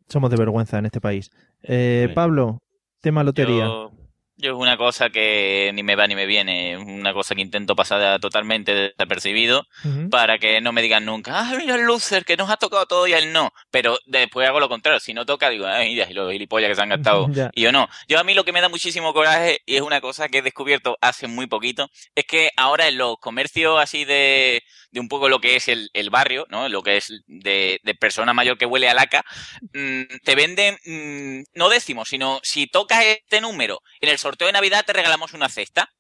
Somos de vergüenza en este país. Eh, Pablo, tema lotería. Yo, yo es una cosa que ni me va ni me viene, es una cosa que intento pasar totalmente desapercibido para que no me digan nunca, ah, mira el loser que nos ha tocado todo y él no. Pero después hago lo contrario, si no toca digo, ay, y los gilipollas que se han gastado. Y yo no. Yo a mí lo que me da muchísimo coraje, y es una cosa que he descubierto hace muy poquito, es que ahora en los comercios así de, de un poco lo que es el, el barrio, ¿no? Lo que es de, de persona mayor que huele a laca, mm, te venden mm, no décimos, sino si tocas este número en el sorteo de Navidad te regalamos una cesta.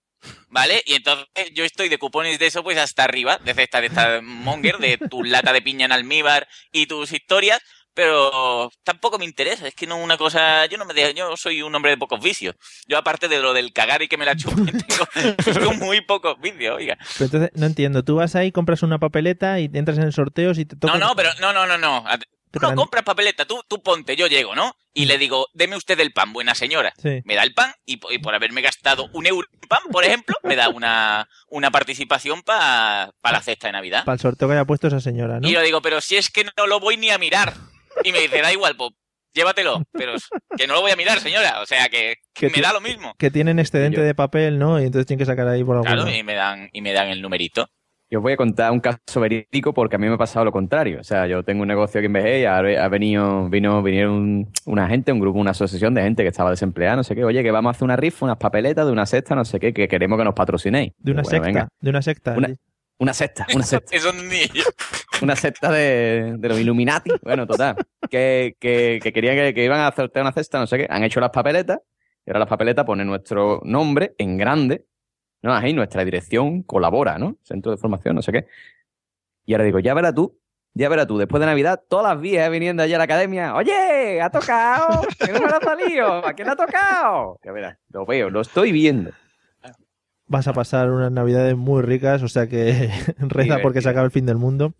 ¿Vale? Y entonces yo estoy de cupones de eso pues hasta arriba, de cesta de esta monger, de tu lata de piña en almíbar y tus historias, pero tampoco me interesa, es que no una cosa, yo no me dejo, yo soy un hombre de pocos vicios. Yo aparte de lo del cagar y que me la chupen, tengo, tengo muy pocos vicios, oiga. Pero entonces, no entiendo. Tú vas ahí, compras una papeleta y entras en el sorteo y te toca... No, no, pero no, no, no, no. Tú no compras papeleta, tú, tú ponte, yo llego, ¿no? Y le digo, deme usted el pan, buena señora. Sí. Me da el pan y, y por haberme gastado un euro en pan, por ejemplo, me da una, una participación para la cesta de Navidad. Para el sorteo que haya puesto esa señora, ¿no? Y yo digo, pero si es que no lo voy ni a mirar. Y me dice, da igual, pues llévatelo. Pero que no lo voy a mirar, señora. O sea, que, que Que me da lo mismo. Que tienen excedente de papel, ¿no? Y entonces tienen que sacar ahí por algún Claro, lado. y me dan, y me dan el numerito. Yo os voy a contar un caso verídico porque a mí me ha pasado lo contrario. O sea, yo tengo un negocio aquí en BG y ha, venido, vino, vinieron una gente, un grupo, una asociación de gente que estaba desempleada, no sé qué. Oye, que vamos a hacer una rifa, unas papeletas de una cesta, no sé qué, que queremos que nos patrocinéis. De una Bueno, secta, venga. de una secta. Una, una secta, una secta. Eso ni yo. Una secta de, de los Illuminati. Bueno, total. Que, que, que querían que, que iban a sortear una cesta, no sé qué. Han hecho las papeletas y ahora las papeletas ponen nuestro nombre en grande. No, ahí nuestra dirección colabora, ¿no? Centro de formación, no sé qué. Y ahora digo, ya verás tú, ya verás tú, después de Navidad, todas las viejas viniendo allá a la academia, oye, ha tocado, ¿qué número ha salido? ¿A quién ha tocado? Ya verás, lo veo, lo estoy viendo. Vas a pasar unas navidades muy ricas, o sea que reza porque se acaba el fin del mundo.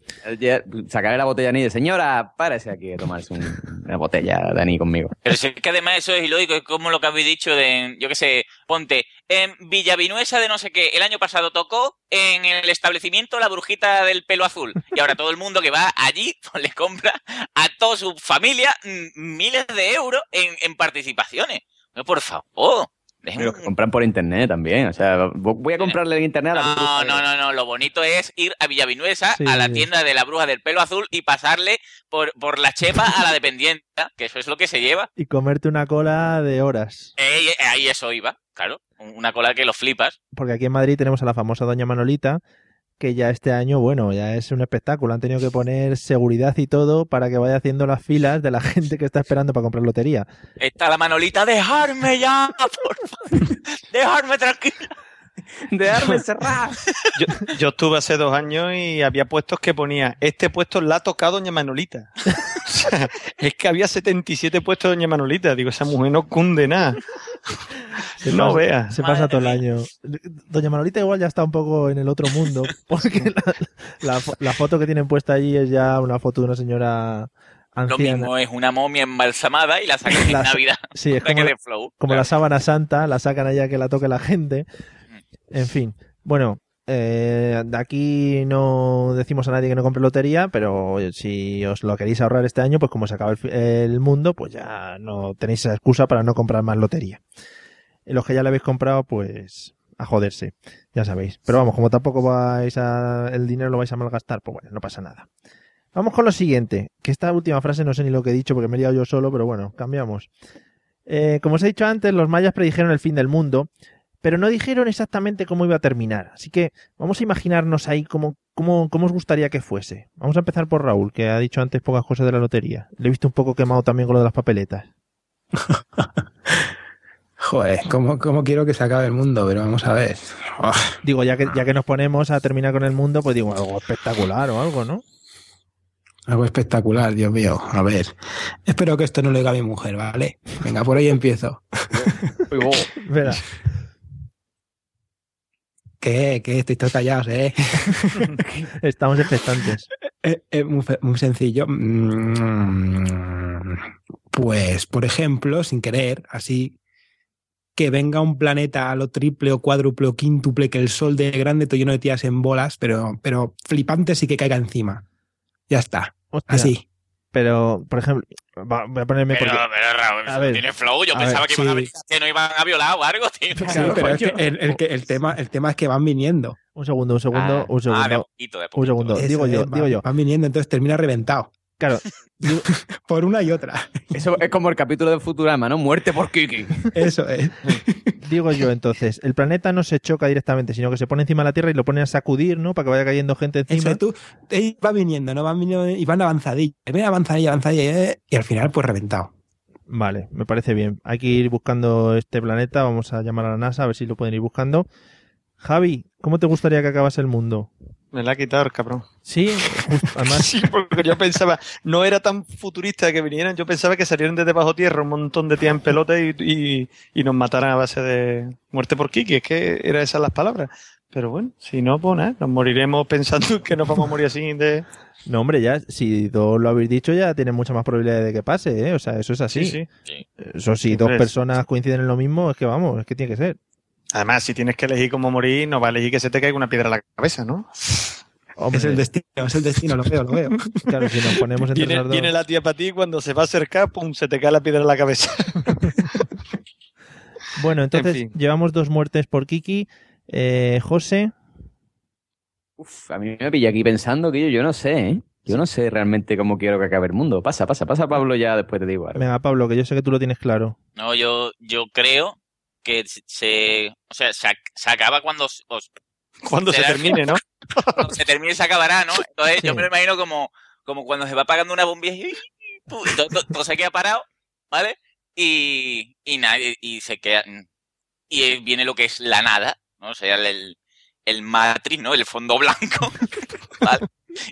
Sacaré la botella de anís, señora, párese aquí a tomarse un- una botella de anís conmigo. Pero si es que además eso es ilógico, es como lo que habéis dicho de, yo qué sé, ponte, en Villavinuesa de no sé qué, el año pasado tocó en el establecimiento la brujita del pelo azul. Y ahora todo el mundo que va allí pues, le compra a toda su familia miles de euros en, en participaciones. No, Por favor. Pero que compran por internet también. O sea, voy a comprarle en internet a la No, bruja. no, no, no. Lo bonito es ir a Villavinuesa, Sí. a la tienda de la bruja del pelo azul y pasarle por, por la chepa a la dependienta, que eso es lo que se lleva. Y comerte una cola de horas. Eh, eh, ahí eso iba, claro. Una cola que lo flipas. Porque aquí en Madrid tenemos a la famosa Doña Manolita, que ya este año, bueno, ya es un espectáculo. Han tenido que poner seguridad y todo para que vaya haciendo las filas de la gente que está esperando para comprar lotería. Está la manolita, dejarme ya, por favor. Dejarme tranquila. Cerrar. Yo, yo estuve hace dos años y había puestos que ponía, este puesto la ha tocado Doña Manolita. O sea, es que había 77 puestos de Doña Manolita. Digo, esa mujer no cunde nada. Se no pasa- vea. Se pasa todo el año. Doña Manolita igual ya está un poco en el otro mundo, porque la, la fo- la foto que tienen puesta allí es ya una foto de una señora Lo anciana. mismo es una momia embalsamada y la sacan en La- Navidad. Sí, es como, que la, dé flow. como la sábana santa, la sacan allá que la toque la gente. En fin, bueno, eh, de aquí no decimos a nadie que no compre lotería, pero si os lo queréis ahorrar este año, pues como se acaba el, el mundo, pues ya no tenéis esa excusa para no comprar más lotería. Los que ya la habéis comprado, pues a joderse, ya sabéis. Pero vamos, como tampoco vais a, el dinero lo vais a malgastar, pues bueno, no pasa nada. Vamos con lo siguiente, que esta última frase no sé ni lo que he dicho porque me he liado yo solo, pero bueno, cambiamos. Eh, como os he dicho antes, los mayas predijeron el fin del mundo, pero no dijeron exactamente cómo iba a terminar. Así que vamos a imaginarnos ahí cómo, cómo, cómo os gustaría que fuese. Vamos a empezar por Raúl, que ha dicho antes pocas cosas de la lotería. Le he visto un poco quemado también con lo de las papeletas. Joder, ¿cómo, cómo quiero que se acabe el mundo? Pero vamos a ver. Oh, Digo, ya que, ya que nos ponemos a terminar con el mundo, pues digo, algo espectacular o algo, ¿no? algo espectacular, Dios mío. A ver. Espero que esto no lo diga mi mujer, ¿vale? Venga, por ahí empiezo. Verá. ¿Qué? ¿Qué? Estoy todos callados, ¿eh? Estamos expectantes. Eh, eh, muy, muy sencillo. Pues, por ejemplo, sin querer, así, que venga un planeta a lo triple o cuádruple o quíntuple que el Sol de grande, todo lleno de tías en bolas, pero, pero flipantes y que caiga encima. Ya está. Hostia. Así. Pero, por ejemplo, va- voy a ponerme Pero, porque... pero Raúl, A ver, tiene flow. Yo pensaba ver, que, iban a que no iban a violar o algo, tío. Sí, pero es que el, el tema, el tema es que van viniendo. Un segundo, un segundo, Ah, un segundo. Ah, de poquito, de un segundo. Eso digo yo, van- digo yo. Van viniendo, entonces termina reventado. Claro, Por una y otra. Eso es como el capítulo de Futurama, ¿no? Muerte por Kiki. Eso es. digo yo entonces, el planeta no se choca directamente, sino que se pone encima de la Tierra y lo pone a sacudir, ¿no? Para que vaya cayendo gente Eso encima. es, tú, ellos van viniendo, ¿no? Van viniendo y van avanzadilla. Ven avanzadilla, avanzadilla, eh, y al final, pues reventado. Vale, me parece bien. Hay que ir buscando este planeta. Vamos a llamar a la NASA a ver si lo pueden ir buscando. Javi, ¿cómo te gustaría que acabase el mundo? Me la ha quitado el cabrón. Sí, además, Sí, porque yo pensaba, no era tan futurista que vinieran, yo pensaba que salieran desde bajo tierra un montón de tías en pelota y, y- y nos mataran a base de muerte por Kiki, es que eran esas las palabras. Pero bueno, si no, pues nada, nos moriremos pensando que nos vamos a morir así de... no, hombre, ya, si dos lo habéis dicho, ya tiene mucha más probabilidad de que pase, ¿eh? O sea, eso es así. Sí, Eso si dos personas coinciden en lo mismo, es que vamos, es que tiene que ser. Además, si tienes que elegir cómo morir, no va a elegir que se te caiga una piedra a la cabeza, ¿no? Hombre, Es el destino, es el destino, lo veo, lo veo. Claro, si nos ponemos entre Viene, los dos. viene la tía para ti cuando se va a acercar, pum, se te cae la piedra en la cabeza. Bueno, entonces fin. llevamos dos muertes por Kiki. Eh, José, Uf, a mí me pilla aquí pensando que yo, yo no sé, ¿eh? Yo no sé realmente cómo quiero que acabe el mundo. Pasa, pasa, pasa, Pablo, ya después te digo algo. venga, Pablo, que yo sé que tú lo tienes claro. No, yo, yo creo que se- o sea, se, se acaba cuando os- Cuando se termine, ¿no? cuando se termine se acabará, ¿no? Entonces yo me lo imagino como, como cuando se va apagando una bombilla y, todo, todo- todo se queda parado, ¿vale? Y, y nadie, y se queda, y viene lo que es la nada, ¿no? O sea, el, el matriz, ¿no? El fondo blanco, ¿vale?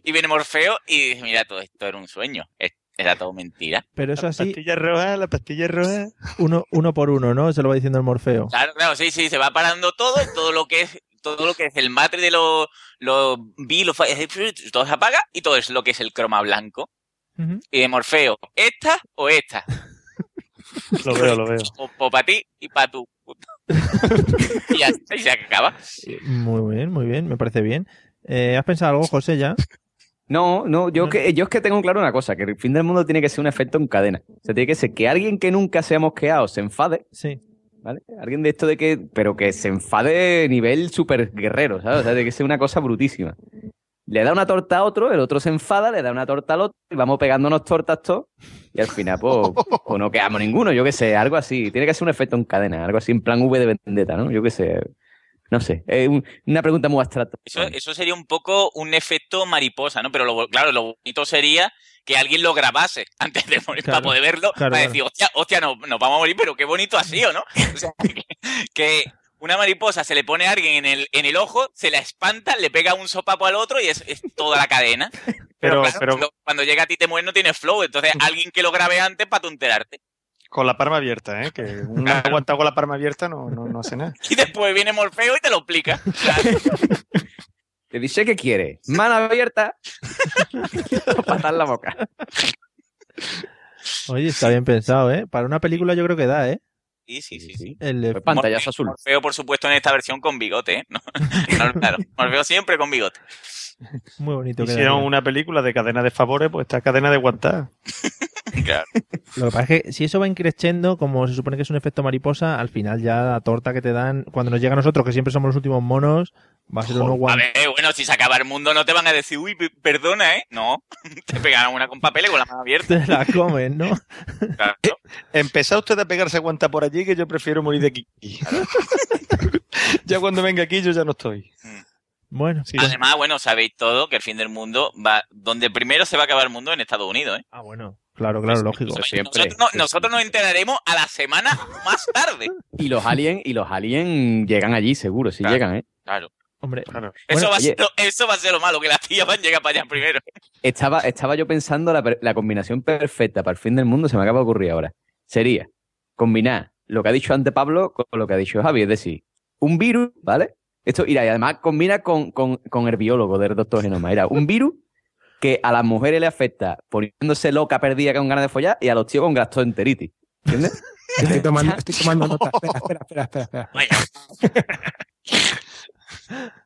Y viene Morfeo y dice, mira, todo esto era un sueño, es- era todo mentira. Pero eso La así, pastilla roja, la pastilla roja. uno, uno por uno, ¿no? Se lo va diciendo el Morfeo. Claro, claro, sí, sí, se va parando todo, todo lo que es, todo lo que es el matre de los, los bi, los todo se apaga y todo es lo que es el croma blanco. Y de Morfeo, ¿esta o esta? Lo veo, lo veo. O, para ti y para tú. y ya está, y se acaba. Muy bien, muy bien, me parece bien. Eh, ¿Has pensado algo, José, ya? No, no, yo, que, yo es que tengo claro una cosa, que el fin del mundo tiene que ser un efecto en cadena. O sea, tiene que ser que alguien que nunca se ha mosqueado se enfade, Sí. ¿vale? Alguien de esto de que, pero que se enfade nivel super guerrero, ¿sabes? O sea, de que sea una cosa brutísima. Le da una torta a otro, el otro se enfada, le da una torta al otro, y vamos pegándonos tortas todos, y al final, pues, pues no quedamos ninguno, yo qué sé, algo así. Tiene que ser un efecto en cadena, algo así en plan V de vendetta, ¿no? Yo qué sé. No sé, es un- una pregunta muy abstracta. Eso, eso sería un poco un efecto mariposa, ¿no? Pero lo, claro, lo bonito sería que alguien lo grabase antes de morir Claro, para poder verlo, claro, para claro. decir, hostia, hostia, no, nos vamos a morir, pero qué bonito ha sido, ¿no? O sea, que, que una mariposa se le pone a alguien en el, en el ojo, se la espanta, le pega un sopapo al otro y es, es toda la cadena. Pero, claro, pero cuando, llega a ti te mueres no tienes flow, entonces alguien que lo grabe antes para enterarte. Con la palma abierta, ¿eh? Que un aguantado con la palma abierta no, no, no hace nada. Y después viene Morfeo y te lo explica. Te dice que quiere, mano abierta, patar la boca. Oye, está bien pensado, ¿eh? Para una película yo creo que da, ¿eh? Sí, sí, sí. sí. El de- Pues pantallazo azul. Morfeo, por supuesto, en esta versión con bigote, ¿eh? No, claro, claro. Morfeo siempre con bigote. Muy bonito. Hicieron quedaría. una película de cadena de favores, pues esta cadena de aguantar. Claro. Lo que pasa es que si eso va increciendo, como se supone que es un efecto mariposa, al final ya la torta que te dan, cuando nos llega a nosotros, que siempre somos los últimos monos, va a ser uno A guan... ver, bueno, si se acaba el mundo no te van a decir, uy, pe- perdona, ¿eh? No, te pegarán una con papel y con la mano abierta. Te la comen, ¿no? Claro. Empezá usted a pegarse aguanta por allí que yo prefiero morir de aquí. ya cuando venga aquí yo ya no estoy. Bueno, Además, bueno, sabéis todo que el fin del mundo va, donde primero se va a acabar el mundo en Estados Unidos, ¿eh? Ah, bueno. Claro, claro, lógico. Nosotros, no- nosotros nos enteraremos a la semana más tarde. Y los aliens, y los aliens llegan allí, seguro, si llegan, ¿eh? Claro. Hombre, Eso, Bueno, va a oye. ser lo, eso va a ser lo malo, que las tías van a llegar para allá primero. Estaba, estaba yo pensando la, la combinación perfecta para el fin del mundo, se me acaba de ocurrir ahora. Sería combinar lo que ha dicho antes Pablo con lo que ha dicho Javi, es decir, un virus, ¿vale? Esto, mira, y además combina con, con, con el biólogo del doctor Genoma. Era un virus que a las mujeres le afecta poniéndose loca perdida con ganas de follar y a los tíos con gastroenteritis. ¿Entiendes? Estoy tomando, estoy tomando nota. Espera, espera, espera, espera. espera.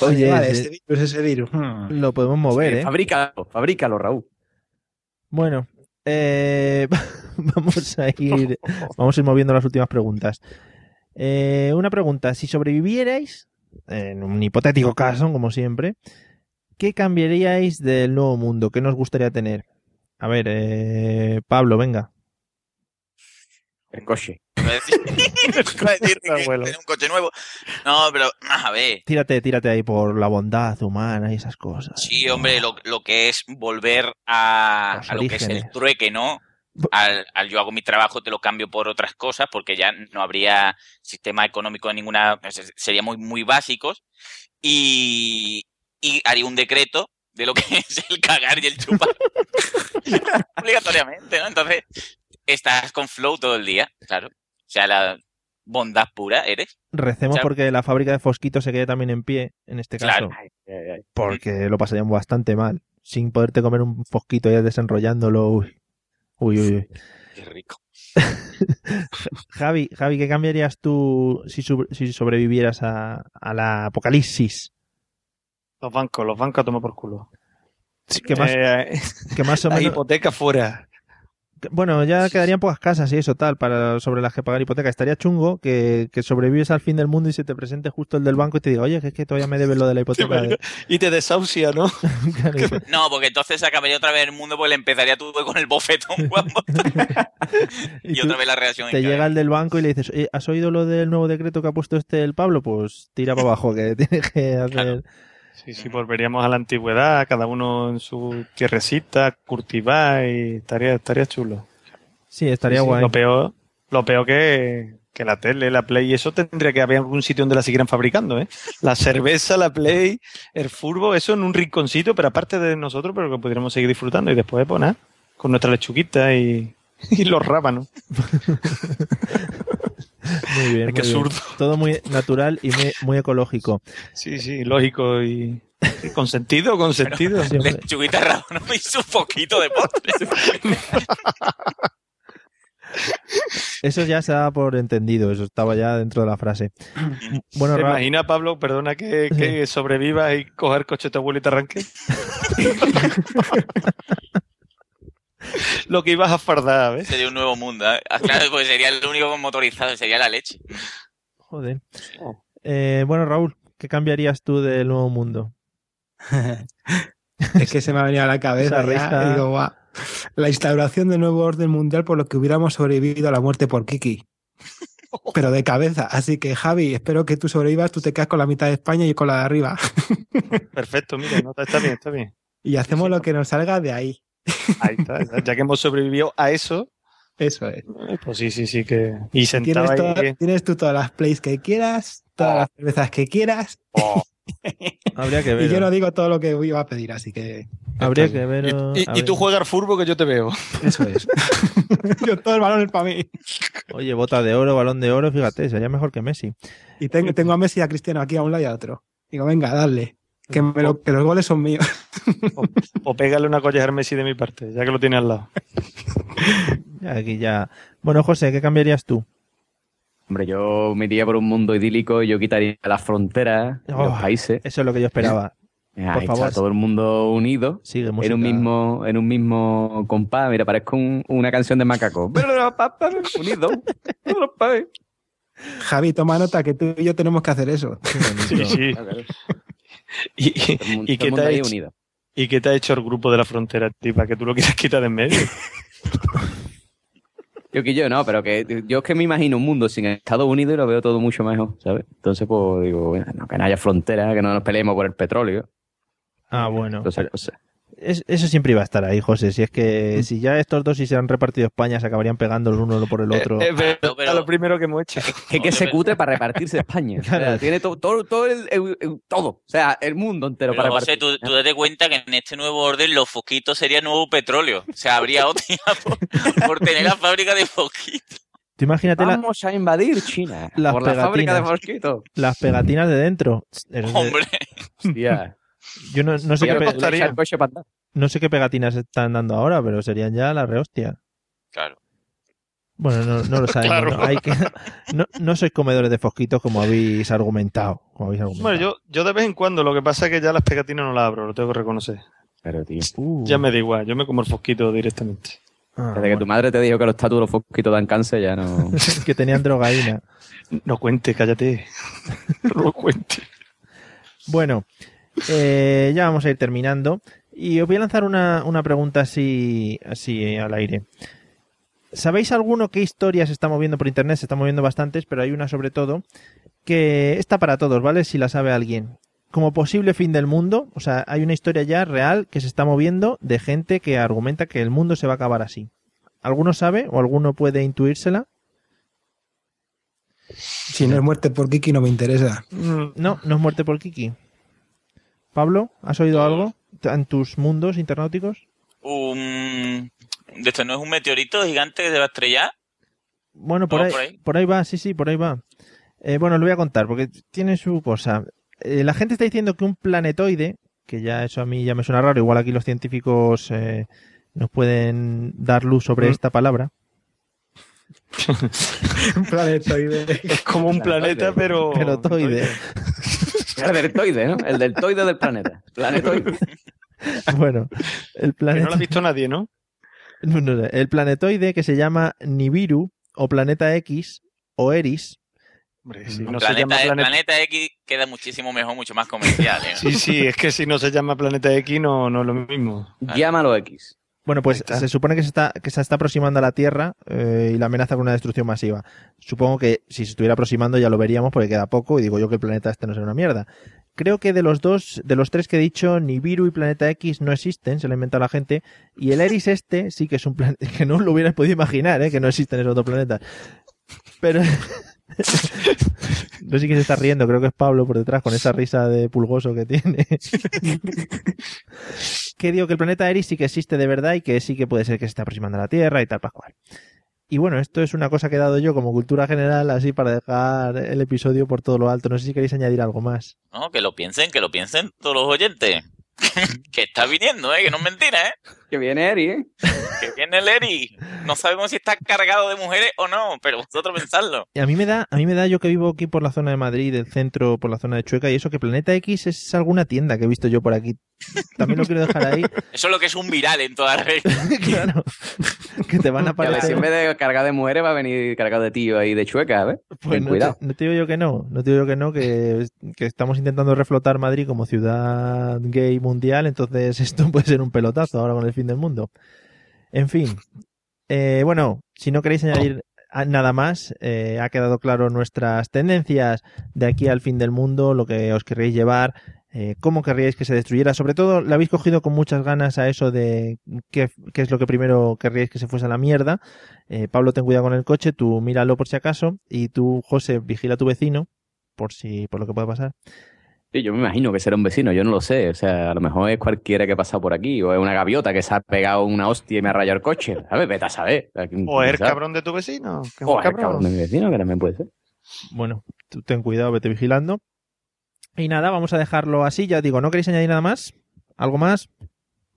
Oye, Vale, ese- virus, ese virus. hmm. lo podemos mover, ¿eh? Fabrícalo, fabrícalo, Raúl. Bueno, eh, vamos a ir vamos a ir moviendo las últimas preguntas. Eh, una pregunta, si sobrevivierais, en un hipotético caso, como siempre, ¿qué cambiaríais del nuevo mundo? ¿Qué nos gustaría tener? A ver, eh, Pablo, venga. El coche. Un coche nuevo. No, pero a ver. Tírate, tírate ahí por la bondad humana y esas cosas. Sí, hombre, lo, lo que es volver a, lo que es el trueque, ¿no? Al, al yo hago mi trabajo, te lo cambio por otras cosas, porque ya no habría sistema económico de ninguna. Sería muy, muy básicos. Y, y haría un decreto de lo que es el cagar y el chupar. Obligatoriamente, ¿no? Entonces, estás con flow todo el día, claro. O sea, la bondad pura eres. Recemos O sea, porque la fábrica de Fosquito se quede también en pie, en este caso. Claro. Porque lo pasaríamos bastante mal. Sin poderte comer un Fosquito ya desenrollándolo. Uy, uy, uy. uy. Qué rico. Javi, Javi, ¿qué cambiarías tú si, sobrevivieras a, a la apocalipsis? Los bancos, los bancos a tomar por culo. que más- Eh, que más o la menos- hipoteca fuera. Bueno, ya quedarían pocas casas y eso tal para sobre las que pagar hipoteca. Estaría chungo que, que sobrevives al fin del mundo y se te presente justo el del banco y te diga, oye, que es que todavía me debes lo de la hipoteca. Y te desahucia, ¿no? No, porque entonces se acabaría otra vez el mundo, pues le empezaría tú con el bofetón, y tú otra vez la reacción. Te llega el del banco y le dices, "Oye, ¿has oído lo del nuevo decreto que ha puesto este el Pablo? Pues tira para abajo, que tiene que hacer... Sí, sí, volveríamos a la antigüedad, cada uno en su tierrecita, cultivar y estaría, estaría chulo. Sí, estaría Sí, sí, guay. Lo peor, lo peor que, que la tele, la Play y eso tendría que haber algún sitio donde la siguieran fabricando, ¿eh? La cerveza, la Play, el furbo, eso en un rinconcito, pero aparte de nosotros, pero que pudiéramos seguir disfrutando y después, pues nada, con nuestra lechuguita y, y los rábanos. Muy bien, Ay, qué muy bien. absurdo. Todo muy natural y muy, muy ecológico. Sí, sí, lógico y, con sentido, con sentido. Sí. Lechuguita rábano y su poquito de postre. Eso ya se da por entendido, eso estaba ya dentro de la frase. Bueno, ¿Te Ra- imaginas, Pablo, perdona que, que sobrevivas y coger coche de tu abuelo y te arranque? Lo que ibas a fardar, ¿ves? Sería un nuevo mundo. ¿eh? Ah, Claro, pues sería el único motorizado, sería la leche. Joder. Eh, bueno, Raúl, ¿qué cambiarías tú del nuevo mundo? Es que se me ha venido a la cabeza ya, risa. y digo, "Guau". La instauración del nuevo orden mundial por lo que hubiéramos sobrevivido a la muerte por Kiki. Pero de cabeza. Así que, Javi, espero que tú sobrevivas, tú te quedas con la mitad de España y yo con la de arriba. Perfecto, mira, no, está bien, está bien. Y hacemos lo que nos salga de ahí. Ahí está, ya que hemos sobrevivido a eso, Eso es. eh, pues sí, sí, sí que... Y Tienes, sentado ahí... toda- tienes tú todas las plays que quieras, todas las cervezas que quieras. Habría que y ver. yo no digo todo lo que iba a pedir, así que. Habría que ver. Y, y tú juegas al furbo que yo te veo. Eso es. yo todo el balón es para mí. Oye, bota de oro, balón de oro, fíjate, sería mejor que Messi. Y tengo, tengo a Messi y a Cristiano aquí a un lado y a otro. Digo, venga, dale. Que, me lo- que los goles son míos. O pégale una colleja a Messi de mi parte, ya que lo tiene al lado. Ya, Aquí ya. Bueno, José, ¿qué cambiarías tú? Hombre, yo me iría por un mundo idílico y yo quitaría las fronteras, Oh, los países. Eso es lo que yo esperaba. Ahí favor. está todo el mundo unido Sigue en un mismo en un mismo compás. Mira, parezco un- una canción de macaco. Unido. Javi, toma nota que tú y yo tenemos que hacer eso. Sí, sí. ¿Y, y- qué te ha hecho, unido. ¿Y qué te ha hecho el grupo de la frontera, tío, para que tú lo quieras quitar de en medio? Yo que yo no, pero que yo es que me imagino un mundo sin Estados Unidos y lo veo todo mucho mejor, ¿sabes? Entonces, pues digo, bueno, no, que no haya fronteras, que no nos peleemos por el petróleo. Ah, bueno. Entonces, pues, Es- eso siempre iba a estar ahí, José. Si es que si ya estos dos si se han repartido España se acabarían pegando el uno por el otro. Es verdad, lo primero que hemos hecho. que que se cutre para repartirse España. O sea, Claro. tiene to- todo, todo el, el- el- todo. O sea, el mundo entero Pero para José, repartir. tú, tú date cuenta que en este nuevo orden los foquitos serían nuevo petróleo. O sea, habría otra por, por tener la fábrica de foquitos. Tú imagínate la- Vamos a invadir China las por la fábrica de mosquitos. las pegatinas de dentro. Hombre. Hostia. Yo no, no sé qué pe- no sé qué pegatinas están dando ahora, pero serían ya la rehostia. Claro. Bueno, no, no lo sabemos. Claro. ¿no? Hay que, no, no sois comedores de fosquitos como habéis argumentado. Como habéis argumentado. Bueno, yo, yo de vez en cuando, lo que pasa es que ya las pegatinas no las abro, lo tengo que reconocer. Pero, tío. Uh, Ya me da igual, yo me como el fosquito directamente. ah, Desde que tu madre te dijo que los tatuos de los fosquitos dan cáncer, ya no. que tenían drogaína. No cuente, cállate. No lo cuente. Bueno, eh, ya vamos a ir terminando. Y os voy a lanzar una, una pregunta así, así eh, al aire. ¿Sabéis alguno qué historia se está moviendo por internet? Se están moviendo bastantes, pero hay una sobre todo que está para todos, ¿vale? Si la sabe alguien. Como posible fin del mundo, o sea, hay una historia ya real que se está moviendo de gente que argumenta que el mundo se va a acabar así. ¿Alguno sabe o alguno puede intuírsela? Si no es muerte por Kiki, no me interesa. No, no es muerte por Kiki. Pablo, ¿has oído algo en tus mundos internauticos? Un... ¿De esto no es un meteorito gigante que se va a estrellar? Bueno, por, No, ahí, por ahí. por ahí va, sí, sí, por ahí va. Eh, bueno, lo voy a contar porque tiene su cosa. Eh, la gente está diciendo que un planetoide, que ya eso a mí ya me suena raro, igual aquí los científicos eh, nos pueden dar luz sobre Mm. esta palabra. Un planetoide. Es como un planeta, pero. Pelotoide. El deltoide, ¿no? El deltoide del planeta. Planetoide. bueno, el Que no planeta... lo ha visto nadie, ¿no? No, no sé. El planetoide que se llama Nibiru o Planeta X o Eris. Hombre, si no se llama planeta, planeta. planeta X queda muchísimo mejor, mucho más comercial. ¿eh? Sí, sí, es que si no se llama planeta X no, no es lo mismo. Llámalo X. Bueno, pues se supone que se está, que se está aproximando a la Tierra eh, y la amenaza con una destrucción masiva. Supongo que si se estuviera aproximando ya lo veríamos porque queda poco y digo yo que el planeta este no será una mierda. Creo que de los dos, de los tres que he dicho, Nibiru y Planeta X no existen, se lo ha inventado la gente. Y el Eris este sí que es un planeta, que no lo hubieras podido imaginar, ¿eh? que no existen esos dos planetas. Pero... no sé quién se está riendo, creo que es Pablo por detrás con esa risa de pulgoso que tiene. que digo que el planeta Eris sí que existe de verdad y que sí que puede ser que se esté aproximando a la Tierra y tal, pascual. Y bueno, esto es una cosa que he dado yo como cultura general, así para dejar el episodio por todo lo alto. No sé si queréis añadir algo más. No, que lo piensen, que lo piensen todos los oyentes. que está viniendo, ¿eh? Que no es mentira, ¿eh? Que viene Eri, ¿eh? Que viene el Eri. No sabemos si está cargado de mujeres o no, pero vosotros pensadlo. Y a mí me da, a mí me da yo que vivo aquí por la zona de Madrid, del centro, por la zona de Chueca y eso que Planeta X es alguna tienda que he visto yo por aquí. También lo quiero dejar ahí. Eso es lo que es un viral en toda la red. claro. Que te van a Que a ver si aparecer. en vez de cargar de mujeres va a venir cargado de tío ahí de chueca, ¿ves? Pues Ten no cuidado. te, no te digo yo que no, no te digo yo que no, que, que estamos intentando reflotar Madrid como ciudad gay mundial, entonces esto puede ser un pelotazo ahora con el fin del mundo. En fin, eh, bueno, si no queréis añadir nada más, eh, ha quedado claro nuestras tendencias de aquí al fin del mundo, lo que os querréis llevar, eh, cómo querríais que se destruyera. Sobre todo, le habéis cogido con muchas ganas a eso de qué, qué es lo que primero querríais que se fuese a la mierda. Eh, Pablo, ten cuidado con el coche, tú míralo por si acaso, y tú, José, vigila a tu vecino, por si, por lo que pueda pasar. Sí, yo me imagino que será un vecino, yo no lo sé. O sea, a lo mejor es cualquiera que pasa por aquí, o es una gaviota que se ha pegado una hostia y me ha rayado el coche. ¿Sabes? Vete a saber. O es el cabrón de tu vecino. que es O es el cabrón de mi vecino, que también puede ser. Bueno, tú ten cuidado, vete vigilando. Y nada, vamos a dejarlo así, ya digo, ¿no queréis añadir nada más? ¿Algo más?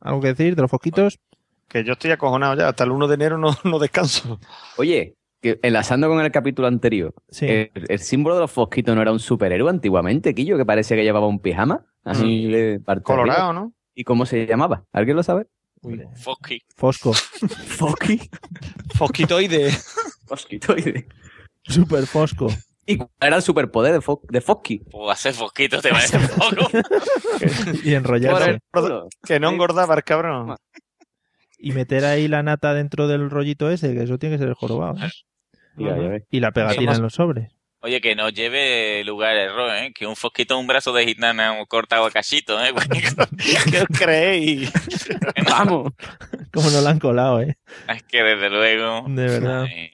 ¿Algo que decir de los foquitos? Que yo estoy acojonado ya, hasta el 1 de enero no, no descanso. Oye, que enlazando con el capítulo anterior, Sí. el, el símbolo de los fosquitos no era un superhéroe antiguamente, Quillo, que parece que llevaba un pijama. Le parte Colorado, arriba. ¿no? ¿Y cómo se llamaba? ¿Alguien lo sabe? Fosky. Fosco. Foki. Fosquitoide. Fosquitoide. Super Fosco. ¿Y cuál era el superpoder de, Fo de Fosky? Pues hacer fosquito te parece poco. Y enrollarse. Que no engordaba el cabrón. Y meter ahí la nata dentro del rollito ese, que eso tiene que ser el jorobado. ¿eh? Ya, ya ves. Y la pegatina Somos- en los sobres. Oye, que no lleve lugar el error, ¿eh? Que un fosquito un brazo de gitana cortado a cachito, ¿eh? ¿Qué os creéis? Vamos. Como no la han colado, ¿eh? Es que desde luego. De verdad. Sí.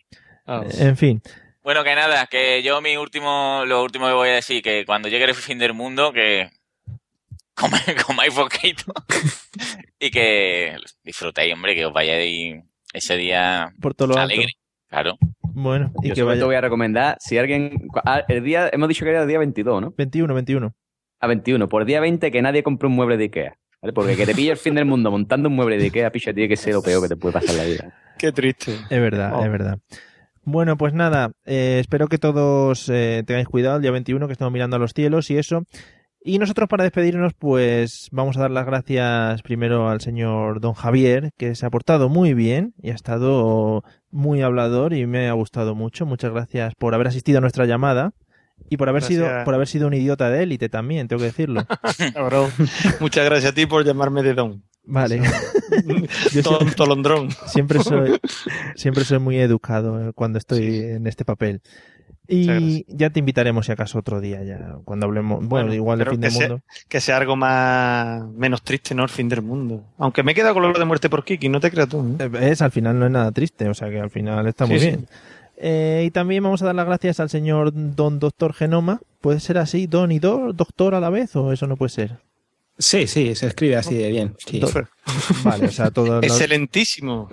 En fin. Bueno, que nada, que yo mi último, lo último que voy a decir, que cuando llegue el fin del mundo, que comáis, comáis poquito y que disfrutéis, hombre, que os vayáis ese día Por todo lo alto. alegre. Claro. Bueno, y Yo que vaya. todo voy a recomendar, si alguien... ah, El día, hemos dicho que era el día 22, ¿no? 21, 21. A 21. Por día 20 que nadie compre un mueble de Ikea. ¿vale? Porque que te pille el fin del mundo montando un mueble de Ikea, picha, tiene que ser lo peor que te puede pasar en la vida. Qué triste. Es verdad, Oh. es verdad. Bueno, pues nada, eh, espero que todos eh, tengáis cuidado el día 21 que estamos mirando a los cielos y eso. Y nosotros para despedirnos, pues vamos a dar las gracias primero al señor don Javier, que se ha portado muy bien y ha estado muy hablador y me ha gustado mucho. Muchas gracias por haber asistido a nuestra llamada y por haber sido por haber sido un idiota de élite también, tengo que decirlo. Cabrón. Muchas gracias a ti por llamarme de Don. Vale. Yo siempre- Tolondrón. Siempre soy, siempre soy muy educado eh, cuando estoy en este papel. Y ya te invitaremos si acaso otro día, ya cuando hablemos, bueno, igual de fin que del sea- mundo. que sea algo más menos triste, ¿no? El fin del mundo. Aunque me he quedado con lo de muerte por Kiki, no te creas tú. ¿eh? Es, al final no es nada triste, o sea que al final está muy sí. bien. Eh, y también vamos a dar las gracias al señor Don Doctor Genoma. ¿Puede ser así, Don y Do, Doctor a la vez, o eso no puede ser? Sí, sí, se escribe así de bien. sí. Vale, o sea, todo. Excelentísimo.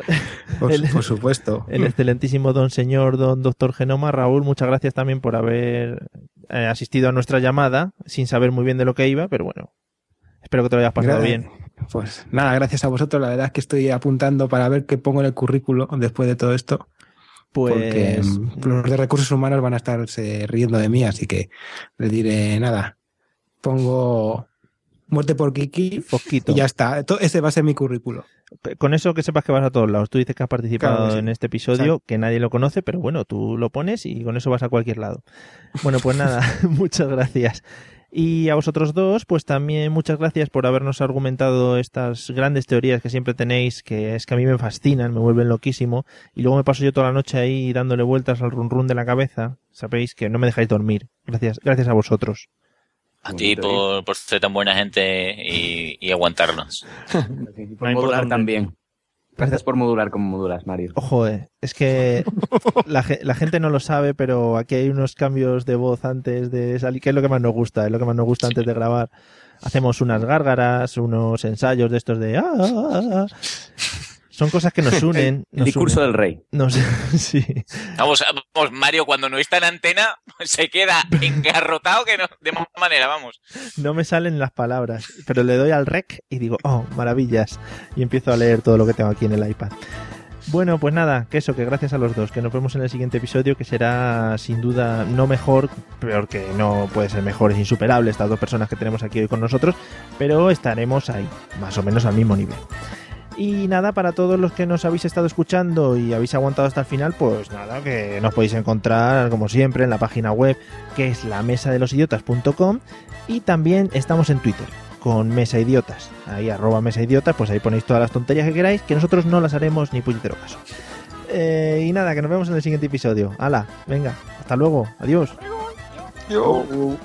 Por, El- por supuesto. El excelentísimo don señor, don doctor Genoma. Raúl, muchas gracias también por haber eh, asistido a nuestra llamada, sin saber muy bien de lo que iba, pero bueno, espero que te lo hayas pasado bien. Pues nada, gracias a vosotros. La verdad es que estoy apuntando para ver qué pongo en el currículo después de todo esto. Pues Porque los de recursos humanos van a estarse riendo de mí, así que les diré nada. Pongo muerte por Kiki Fosquito. y ya está. Ese va a ser mi currículo. con eso que sepas que vas a todos lados. Tú dices que has participado Claro que sí. en este episodio, Exacto. que nadie lo conoce, pero bueno, tú lo pones y con eso vas a cualquier lado. Bueno, pues nada, muchas gracias. Y a vosotros dos, pues también muchas gracias por habernos argumentado estas grandes teorías que siempre tenéis, que es que a mí me fascinan, me vuelven loquísimo, y luego me paso yo toda la noche ahí dándole vueltas al run run de la cabeza. Sabéis que no me dejáis dormir. Gracias, gracias a vosotros. A ti por, por ser tan buena gente y, y aguantarnos. Por modular también. Gracias por modular como modulas, Mario. Ojo, eh, es que la gente no lo sabe, pero aquí hay unos cambios de voz antes de salir, que es lo que más nos gusta, es lo que más nos gusta antes de grabar. Hacemos unas gárgaras, unos ensayos de estos de... "Ah, ah, ah, ah". Son cosas que nos unen. El discurso del rey. Nos, sí. Vamos, vamos, Mario, cuando no está en antena, se queda engarrotado que no, de manera, vamos. No me salen las palabras, pero le doy al rec y digo, oh, maravillas. Y empiezo a leer todo lo que tengo aquí en el iPad. Bueno, pues nada, que eso, que gracias a los dos, que nos vemos en el siguiente episodio, que será sin duda no mejor, peor que no puede ser mejor, es insuperable estas dos personas que tenemos aquí hoy con nosotros, pero estaremos ahí, más o menos al mismo nivel. Y nada, para todos los que nos habéis estado escuchando y habéis aguantado hasta el final, pues nada, que nos podéis encontrar como siempre en la página web que es la mesa de los idiotas.com y también estamos en Twitter con Mesa Idiotas. Ahí arroba Mesa Idiotas, pues ahí ponéis todas las tonterías que queráis, que nosotros no las haremos ni puñetero caso. Eh, y nada, que nos vemos en el siguiente episodio. Hala, venga, hasta luego, adiós. Yo.